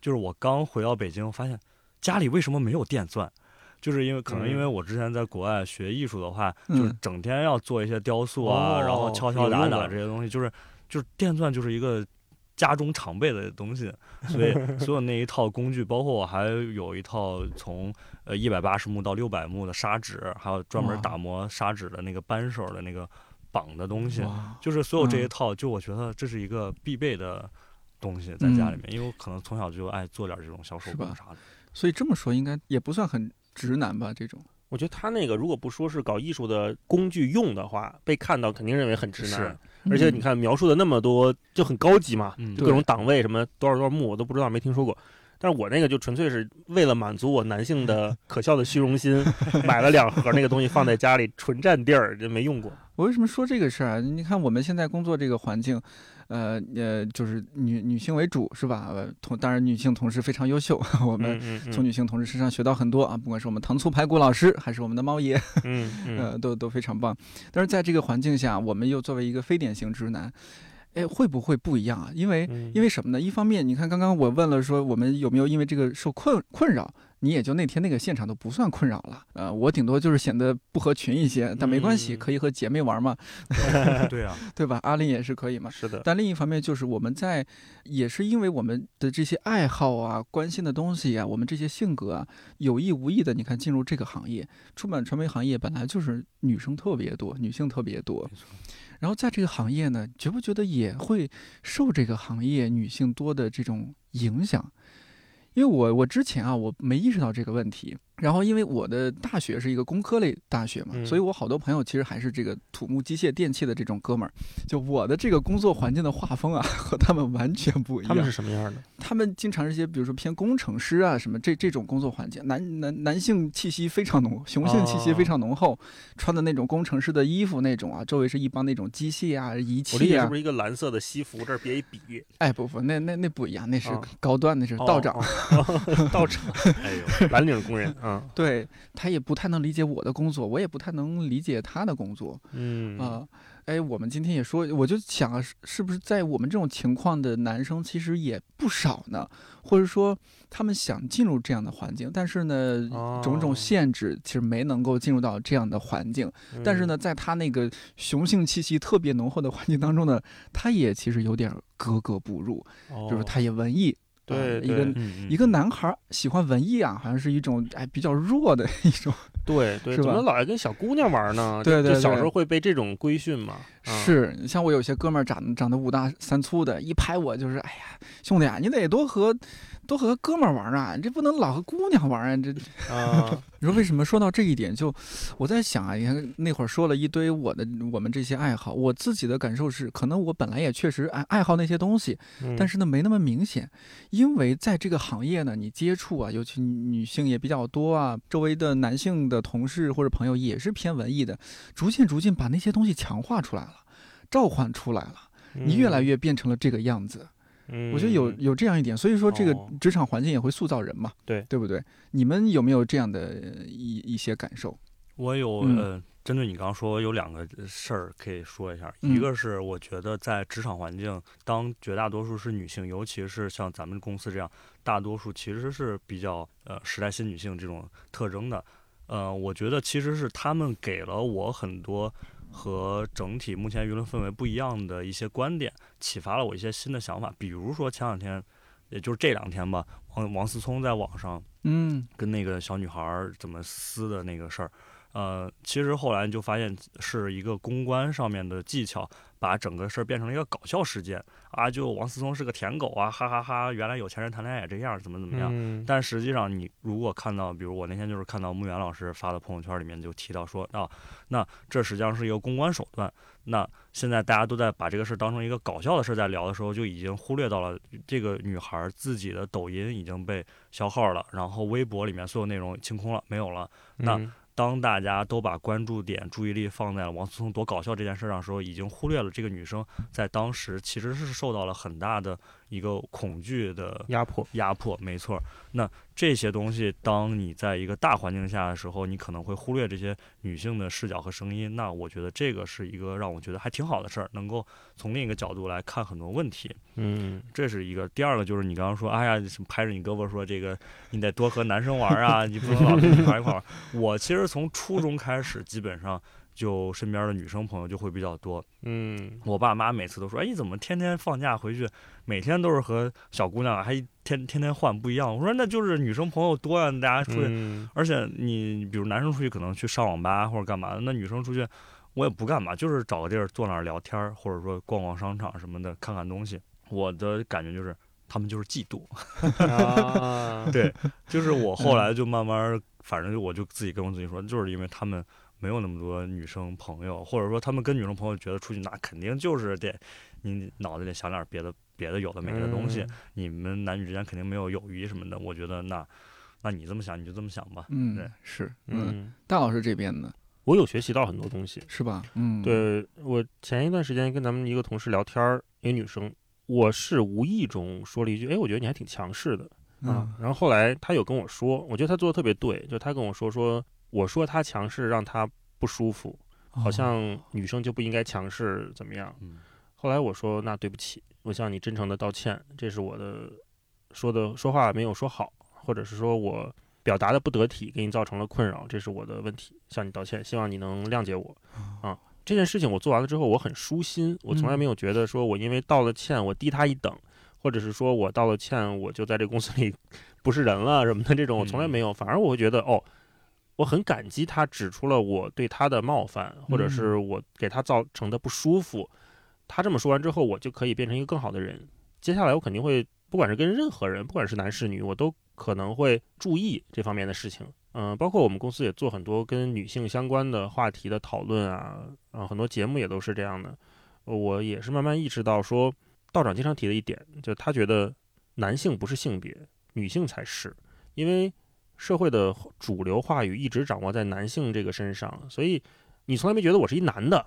就是我刚回到北京，发现家里为什么没有电钻？就是因为可能因为我之前在国外学艺术的话，就是整天要做一些雕塑啊，然后敲敲打打这些东西，就是就是电钻就是一个家中常备的东西，[LAUGHS] 所以所有那一套工具，包括我还有一套从呃一百八十目到六百目的砂纸，还有专门打磨砂纸的那个扳手的那个绑的东西，就是所有这一套，就我觉得这是一个必备的东西在家里面，因为我可能从小就爱做点这种小手工啥的，所以这么说应该也不算很。直男吧，这种，我觉得他那个如果不说是搞艺术的工具用的话，被看到肯定认为很直男。而且你看描述的那么多，就很高级嘛，各种档位什么多少多少目我都不知道，没听说过。但是我那个就纯粹是为了满足我男性的 [LAUGHS] 可笑的虚荣心，买了两盒那个东西放在家里，纯占地儿，就没用过。我为什么说这个事儿啊？你看我们现在工作这个环境。呃呃，就是女女性为主是吧？同当然女性同事非常优秀，[LAUGHS] 我们从女性同事身上学到很多啊，不管是我们糖醋排骨老师，还是我们的猫爷，[LAUGHS] 嗯呃，都都非常棒。但是在这个环境下，我们又作为一个非典型直男。哎，会不会不一样啊？因为因为什么呢？一方面，你看刚刚我问了说我们有没有因为这个受困困扰，你也就那天那个现场都不算困扰了。呃，我顶多就是显得不合群一些，但没关系，可以和姐妹玩嘛。[LAUGHS] 对啊，对吧？阿林也是可以嘛。是的。但另一方面就是我们在也是因为我们的这些爱好啊、关心的东西啊、我们这些性格啊，有意无意的，你看进入这个行业，出版传媒行业本来就是女生特别多，女性特别多。然后在这个行业呢，觉不觉得也会受这个行业女性多的这种影响？因为我我之前啊，我没意识到这个问题。然后，因为我的大学是一个工科类大学嘛，所以我好多朋友其实还是这个土木机械电气的这种哥们儿。就我的这个工作环境的画风啊，和他们完全不一样。他们是什么样的？他们经常是些，比如说偏工程师啊什么这这种工作环境，男男男性气息非常浓，雄性气息非常浓厚，穿的那种工程师的衣服那种啊，周围是一帮那种机械啊仪器啊。我理解是不是一个蓝色的西服，这儿别一笔？哎，不不，那那那不一样，那是高端，那是道长，[LAUGHS] 道长。[LAUGHS] 哎呦，蓝领工人啊，对。他也不太能理解我的工作，我也不太能理解他的工作。嗯啊，哎，我们今天也说，我就想啊，是不是在我们这种情况的男生其实也不少呢？或者说，他们想进入这样的环境，但是呢，种种限制其实没能够进入到这样的环境。但是呢，在他那个雄性气息特别浓厚的环境当中呢，他也其实有点格格不入，就是他也文艺。对，一个一个男孩喜欢文艺啊，好像是一种哎比较弱的一种，[LAUGHS] 对对，怎么老爱跟小姑娘玩呢？对对，小时候会被这种规训嘛。是，像我有些哥们儿长长得五大三粗的，一拍我就是，哎呀，兄弟啊，你得多和。多和哥们儿玩啊，这不能老和姑娘玩啊！这 [LAUGHS] 啊，你说为什么说到这一点，就我在想啊，你看那会儿说了一堆我的我们这些爱好，我自己的感受是，可能我本来也确实爱爱好那些东西，但是呢没那么明显，因为在这个行业呢，你接触啊，尤其女性也比较多啊，周围的男性的同事或者朋友也是偏文艺的，逐渐逐渐把那些东西强化出来了，召唤出来了，你越来越变成了这个样子。我觉得有有这样一点，所以说这个职场环境也会塑造人嘛，对对不对？你们有没有这样的一一些感受？我有，呃，针对你刚刚说，有两个事儿可以说一下。一个是我觉得在职场环境，当绝大多数是女性，尤其是像咱们公司这样，大多数其实是比较呃时代新女性这种特征的。呃，我觉得其实是他们给了我很多。和整体目前舆论氛围不一样的一些观点，启发了我一些新的想法。比如说前两天，也就是这两天吧，王王思聪在网上，嗯，跟那个小女孩怎么撕的那个事儿，呃，其实后来就发现是一个公关上面的技巧，把整个事儿变成了一个搞笑事件啊，就王思聪是个舔狗啊，哈哈哈！原来有钱人谈恋爱也这样，怎么怎么样？但实际上，你如果看到，比如我那天就是看到穆远老师发的朋友圈里面就提到说啊，那这实际上是一个公关手段。那现在大家都在把这个事儿当成一个搞笑的事儿在聊的时候，就已经忽略到了这个女孩自己的抖音已经被消耗了，然后微博里面所有内容清空了，没有了。那当大家都把关注点、注意力放在了王思聪多搞笑这件事上的时候，已经忽略了这个女生在当时其实是受到了很大的一个恐惧的压迫。压迫，没错。那这些东西，当你在一个大环境下的时候，你可能会忽略这些女性的视角和声音。那我觉得这个是一个让我觉得还挺好的事儿，能够从另一个角度来看很多问题。嗯，这是一个。第二个就是你刚刚说，哎呀，拍着你胳膊说这个，你得多和男生玩啊，你不能老跟女孩一块儿。我其实从初中开始，基本上。就身边的女生朋友就会比较多，嗯，我爸妈每次都说，哎，你怎么天天放假回去，每天都是和小姑娘，还天天天换不一样？我说那就是女生朋友多呀，大家出去，而且你比如男生出去可能去上网吧或者干嘛的，那女生出去我也不干嘛，就是找个地儿坐那儿聊天，或者说逛逛商场什么的，看看东西。我的感觉就是他们就是嫉妒，[LAUGHS] 对，就是我后来就慢慢，反正我就自己跟我自己说，就是因为他们。没有那么多女生朋友，或者说他们跟女生朋友觉得出去那肯定就是得你脑子里想点别的别的有的没的东西，你们男女之间肯定没有友谊什么的。我觉得那那你这么想你就这么想吧。嗯，对，是，嗯，大老师这边呢，我有学习到很多东西，是吧？嗯，对我前一段时间跟咱们一个同事聊天儿，一个女生，我是无意中说了一句，哎，我觉得你还挺强势的啊。然后后来她有跟我说，我觉得她做的特别对，就她跟我说说。我说他强势让他不舒服，好像女生就不应该强势怎么样？后来我说那对不起，我向你真诚的道歉，这是我的说的说话没有说好，或者是说我表达的不得体，给你造成了困扰，这是我的问题，向你道歉，希望你能谅解我。啊，这件事情我做完了之后，我很舒心，我从来没有觉得说我因为道了歉我低他一等，或者是说我道了歉我就在这公司里 [LAUGHS] 不是人了什么的这种，我从来没有，反而我会觉得哦。我很感激他指出了我对他的冒犯，或者是我给他造成的不舒服。他这么说完之后，我就可以变成一个更好的人。接下来我肯定会，不管是跟任何人，不管是男是女，我都可能会注意这方面的事情。嗯，包括我们公司也做很多跟女性相关的话题的讨论啊，啊，很多节目也都是这样的。我也是慢慢意识到，说道长经常提的一点，就他觉得男性不是性别，女性才是，因为。社会的主流话语一直掌握在男性这个身上，所以你从来没觉得我是一男的。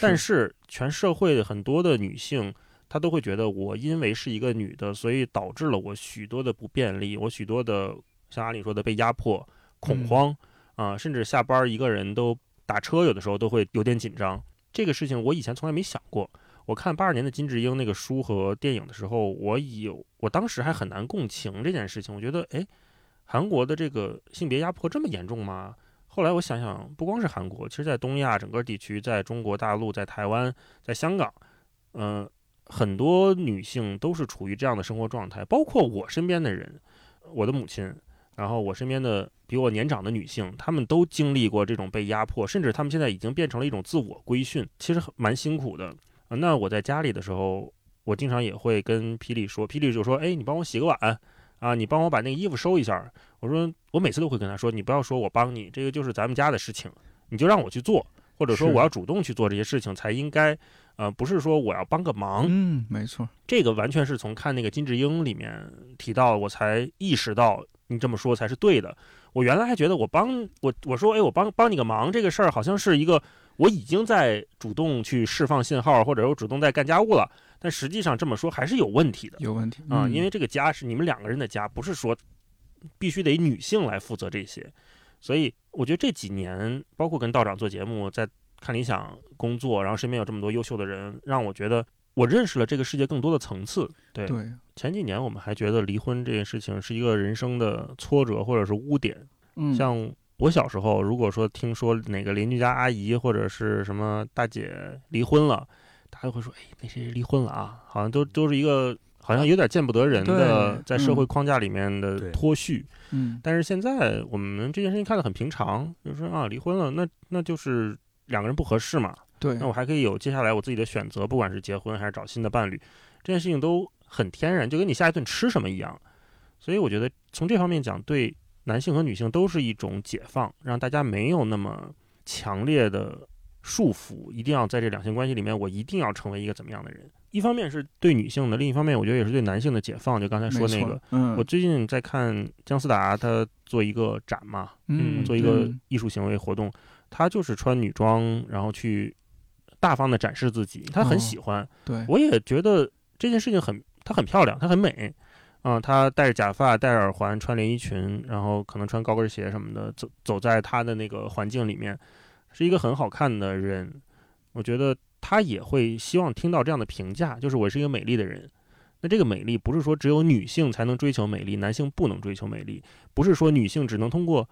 但是全社会很多的女性，她都会觉得我因为是一个女的，所以导致了我许多的不便利，我许多的像阿里说的被压迫、恐慌啊，甚至下班一个人都打车，有的时候都会有点紧张。这个事情我以前从来没想过。我看八二年的金智英那个书和电影的时候，我有我当时还很难共情这件事情，我觉得哎。韩国的这个性别压迫这么严重吗？后来我想想，不光是韩国，其实，在东亚整个地区，在中国大陆，在台湾，在香港，嗯，很多女性都是处于这样的生活状态。包括我身边的人，我的母亲，然后我身边的比我年长的女性，她们都经历过这种被压迫，甚至她们现在已经变成了一种自我规训，其实蛮辛苦的。那我在家里的时候，我经常也会跟霹雳说，霹雳就说：“哎，你帮我洗个碗。”啊，你帮我把那个衣服收一下。我说，我每次都会跟他说，你不要说我帮你，这个就是咱们家的事情，你就让我去做，或者说我要主动去做这些事情才应该。呃，不是说我要帮个忙。嗯，没错，这个完全是从看那个金智英里面提到，我才意识到你这么说才是对的。我原来还觉得我帮我我说，哎，我帮帮你个忙这个事儿，好像是一个我已经在主动去释放信号，或者我主动在干家务了。但实际上这么说还是有问题的，有问题啊！因为这个家是你们两个人的家，不是说必须得女性来负责这些。所以我觉得这几年，包括跟道长做节目，在看理想工作，然后身边有这么多优秀的人，让我觉得我认识了这个世界更多的层次。对，前几年我们还觉得离婚这件事情是一个人生的挫折或者是污点。嗯，像我小时候，如果说听说哪个邻居家阿姨或者是什么大姐离婚了。大家会说：“哎，那谁离婚了啊？好像都都是一个好像有点见不得人的，在社会框架里面的脱序。嗯，但是现在我们这件事情看得很平常，就是说啊，离婚了，那那就是两个人不合适嘛。对，那我还可以有接下来我自己的选择，不管是结婚还是找新的伴侣，这件事情都很天然，就跟你下一顿吃什么一样。所以我觉得从这方面讲，对男性和女性都是一种解放，让大家没有那么强烈的束缚，一定要在这两性关系里面，我一定要成为一个怎么样的人。一方面是对女性的，另一方面我觉得也是对男性的解放。就刚才说那个，嗯，我最近在看姜思达他做一个展嘛，嗯，做一个艺术行为活动，他就是穿女装，然后去大方的展示自己，他很喜欢。对，我也觉得这件事情很，她很漂亮，她很美。嗯，她戴着假发，戴耳环，穿连衣裙，然后可能穿高跟鞋什么的，走走在她的那个环境里面，是一个很好看的人。我觉得她也会希望听到这样的评价，就是我是一个美丽的人。那这个美丽不是说只有女性才能追求美丽，男性不能追求美丽；不是说女性只能通过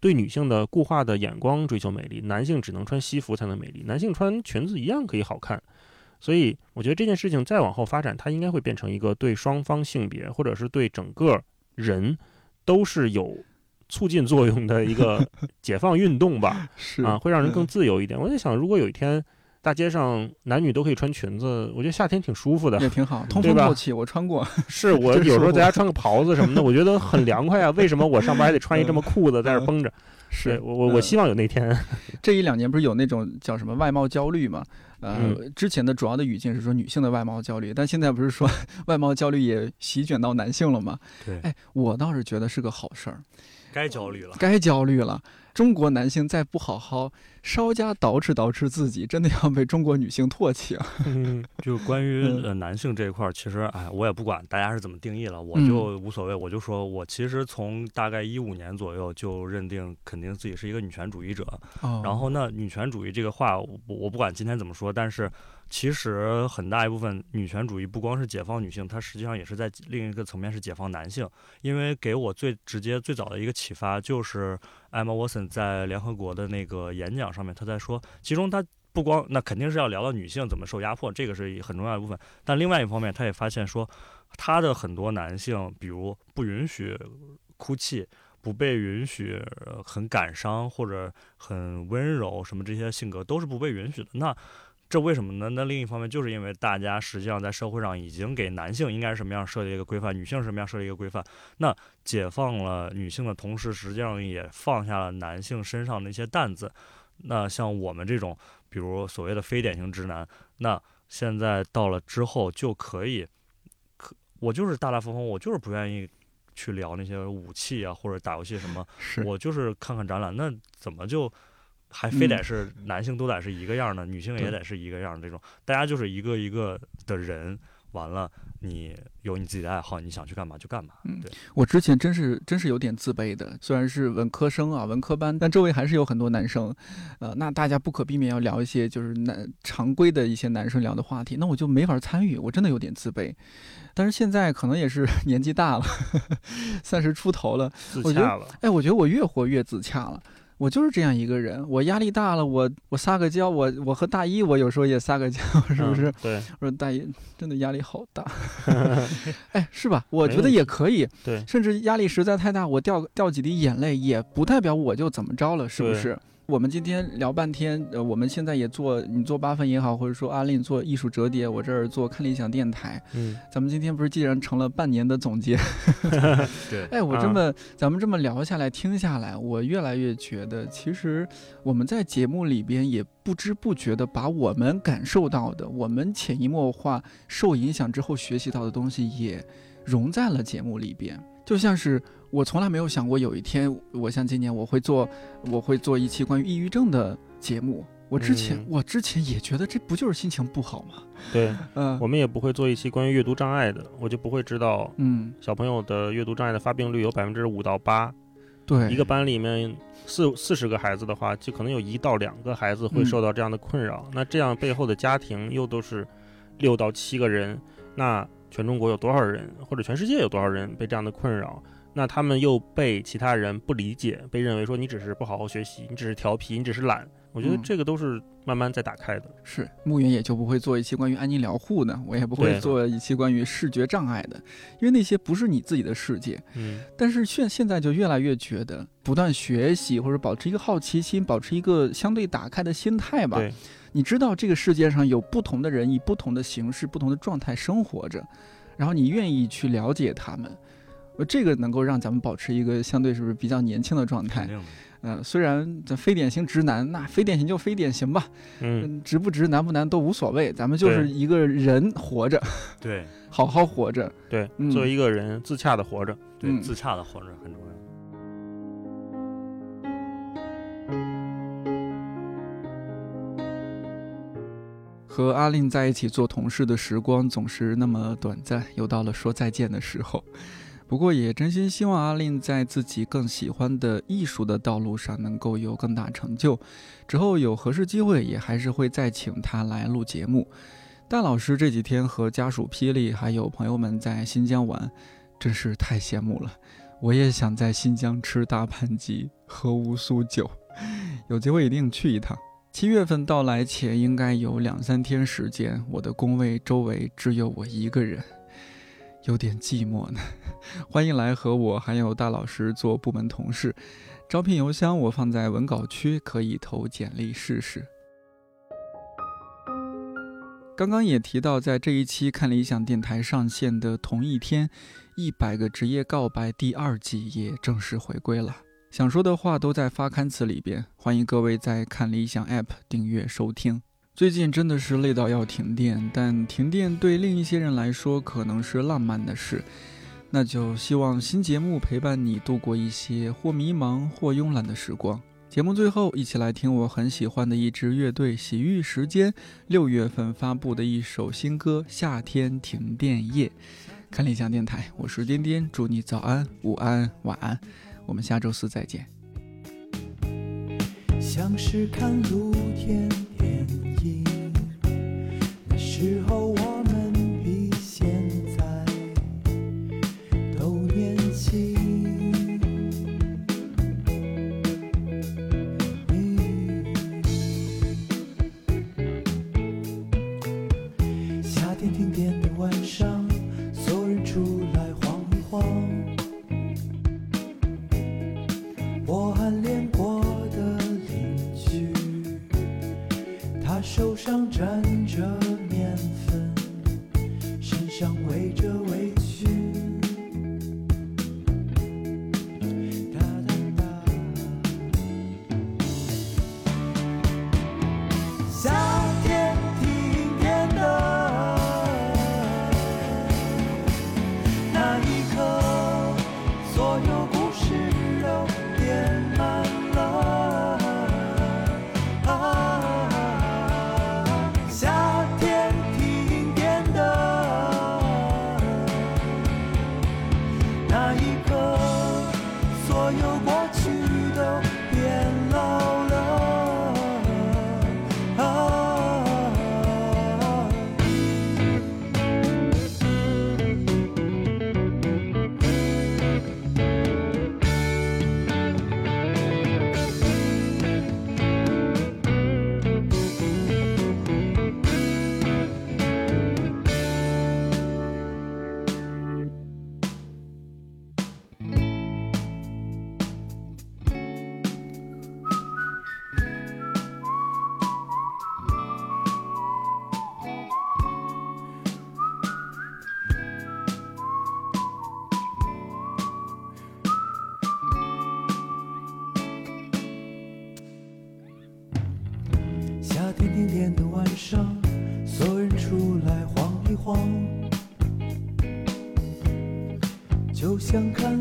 对女性的固化的眼光追求美丽，男性只能穿西服才能美丽，男性穿裙子一样可以好看。所以，我觉得这件事情再往后发展，它应该会变成一个对双方性别，或者是对整个人，都是有促进作用的一个 [LAUGHS] 解放运动吧？[LAUGHS] 是啊，会让人更自由一点。我在想，如果有一天大街上男女都可以穿裙子，我觉得夏天挺舒服的，也挺好，通风透气。我穿过，[LAUGHS] 是我有时候在家穿个袍子什么的，我觉得很凉快啊。为什么我上班还得穿一这么裤子在那绷着？是我我我希望有那天。[LAUGHS] 这一两年不是有那种叫什么外貌焦虑吗？呃，之前的主要的语境是说女性的外貌焦虑，但现在不是说 [LAUGHS] 外貌焦虑也席卷到男性了吗？对，哎，我倒是觉得是个好事儿。该焦虑了，该焦虑了。中国男性再不好好稍加捯饬捯饬自己，真的要被中国女性唾弃啊！就关于 [LAUGHS] 呃男性这一块儿，其实哎，我也不管大家是怎么定义了，我就无所谓。我就说我其实从大概一五年左右就认定肯定自己是一个女权主义者。然后那女权主义这个话，我我不管今天怎么说，但是。其实很大一部分女权主义不光是解放女性，它实际上也是在另一个层面是解放男性。因为给我最直接、最早的一个启发，就是艾玛沃森在联合国的那个演讲上面，他在说，其中他不光那肯定是要聊到女性怎么受压迫，这个是很重要的部分。但另外一方面，他也发现说，他的很多男性，比如不允许哭泣，不被允许很感伤或者很温柔，什么这些性格都是不被允许的。那这为什么呢？那另一方面，就是因为大家实际上在社会上已经给男性应该是什么样设立一个规范，女性什么样设立一个规范。那解放了女性的同时，实际上也放下了男性身上的一些担子。那像我们这种，比如所谓的非典型直男，那现在到了之后就可以，可我就是大大方方，我就是不愿意去聊那些武器啊或者打游戏什么，我就是看看展览。那怎么就？还非得是男性都得是一个样的，女性也得是一个样的这种，大家就是一个一个的人。完了，你有你自己的爱好，你想去干嘛就干嘛。嗯，对我之前真是真是有点自卑的，虽然是文科生啊，文科班，但周围还是有很多男生。呃，那大家不可避免要聊一些就是男常规的一些男生聊的话题，那我就没法参与，我真的有点自卑。但是现在可能也是 [LAUGHS] 年纪大了，[LAUGHS] 三十出头了，自洽了。哎，我觉得我越活越自洽了。我就是这样一个人，我压力大了，我我撒个娇，我我和大一，我有时候也撒个娇，[LAUGHS] 是不是？对，我说大一真的压力好大，[LAUGHS] 哎，是吧？我觉得也可以，对，甚至压力实在太大，我掉掉几滴眼泪，也不代表我就怎么着了，是不是？我们今天聊半天，呃，我们现在也做，你做八分也好，或者说阿令做艺术折叠，我这儿做看理想电台，嗯，咱们今天不是既然成了半年的总结，[LAUGHS] 对，哎，我这么咱们这么聊下来，听下来，我越来越觉得，其实我们在节目里边也不知不觉的把我们感受到的，我们潜移默化受影响之后学习到的东西也融在了节目里边，就像是。我从来没有想过有一天，我像今年我会做，我会做一期关于抑郁症的节目。我之前，我之前也觉得这不就是心情不好吗？[LAUGHS] 对，嗯，我们也不会做一期关于阅读障碍的，我就不会知道，嗯，小朋友的阅读障碍的发病率有百分之五到八。对，一个班里面四四十个孩子的话，就可能有一到两个孩子会受到这样的困扰。那这样背后的家庭又都是六到七个人，那全中国有多少人，或者全世界有多少人被这样的困扰？那他们又被其他人不理解，被认为说你只是不好好学习，你只是调皮，你只是懒。我觉得这个都是慢慢在打开的。是牧云也就不会做一期关于安宁疗护的，我也不会做一期关于视觉障碍的，因为那些不是你自己的世界。嗯。但是现现在就越来越觉得，不断学习或者保持一个好奇心，保持一个相对打开的心态吧。你知道这个世界上有不同的人以不同的形式、不同的状态生活着，然后你愿意去了解他们，呃，这个能够让咱们保持一个相对是不是比较年轻的状态？嗯，虽然这非典型直男，那非典型就非典型吧。嗯，直不直、男不男都无所谓，咱们就是一个人活着，对，[LAUGHS] 好好活着，对，作为一个人自洽的活着，对，自洽的活着很重要。和阿令在一起做同事的时光总是那么短暂，又到了说再见的时候。不过也真心希望阿令在自己更喜欢的艺术的道路上能够有更大成就。之后有合适机会，也还是会再请他来录节目。大老师这几天和家属霹雳还有朋友们在新疆玩，真是太羡慕了。我也想在新疆吃大盘鸡，喝乌苏酒，有机会一定去一趟。七月份到来前，应该有两三天时间，我的工位周围只有我一个人。有点寂寞呢，[LAUGHS] 欢迎来和我还有大老师做部门同事。招聘邮箱我放在文稿区，可以投简历试试。刚刚也提到，在这一期看理想电台上线的同一天，《一百个职业告白》第二季也正式回归了。想说的话都在发刊词里边，欢迎各位在看理想 App 订阅收听。最近真的是累到要停电，但停电对另一些人来说可能是浪漫的事。那就希望新节目陪伴你度过一些或迷茫或慵懒的时光。节目最后，一起来听我很喜欢的一支乐队——洗浴时间六月份发布的一首新歌《夏天停电夜》。看理想电台，我是颠颠，祝你早安、午安、晚安。我们下周四再见。像是看露天，那想看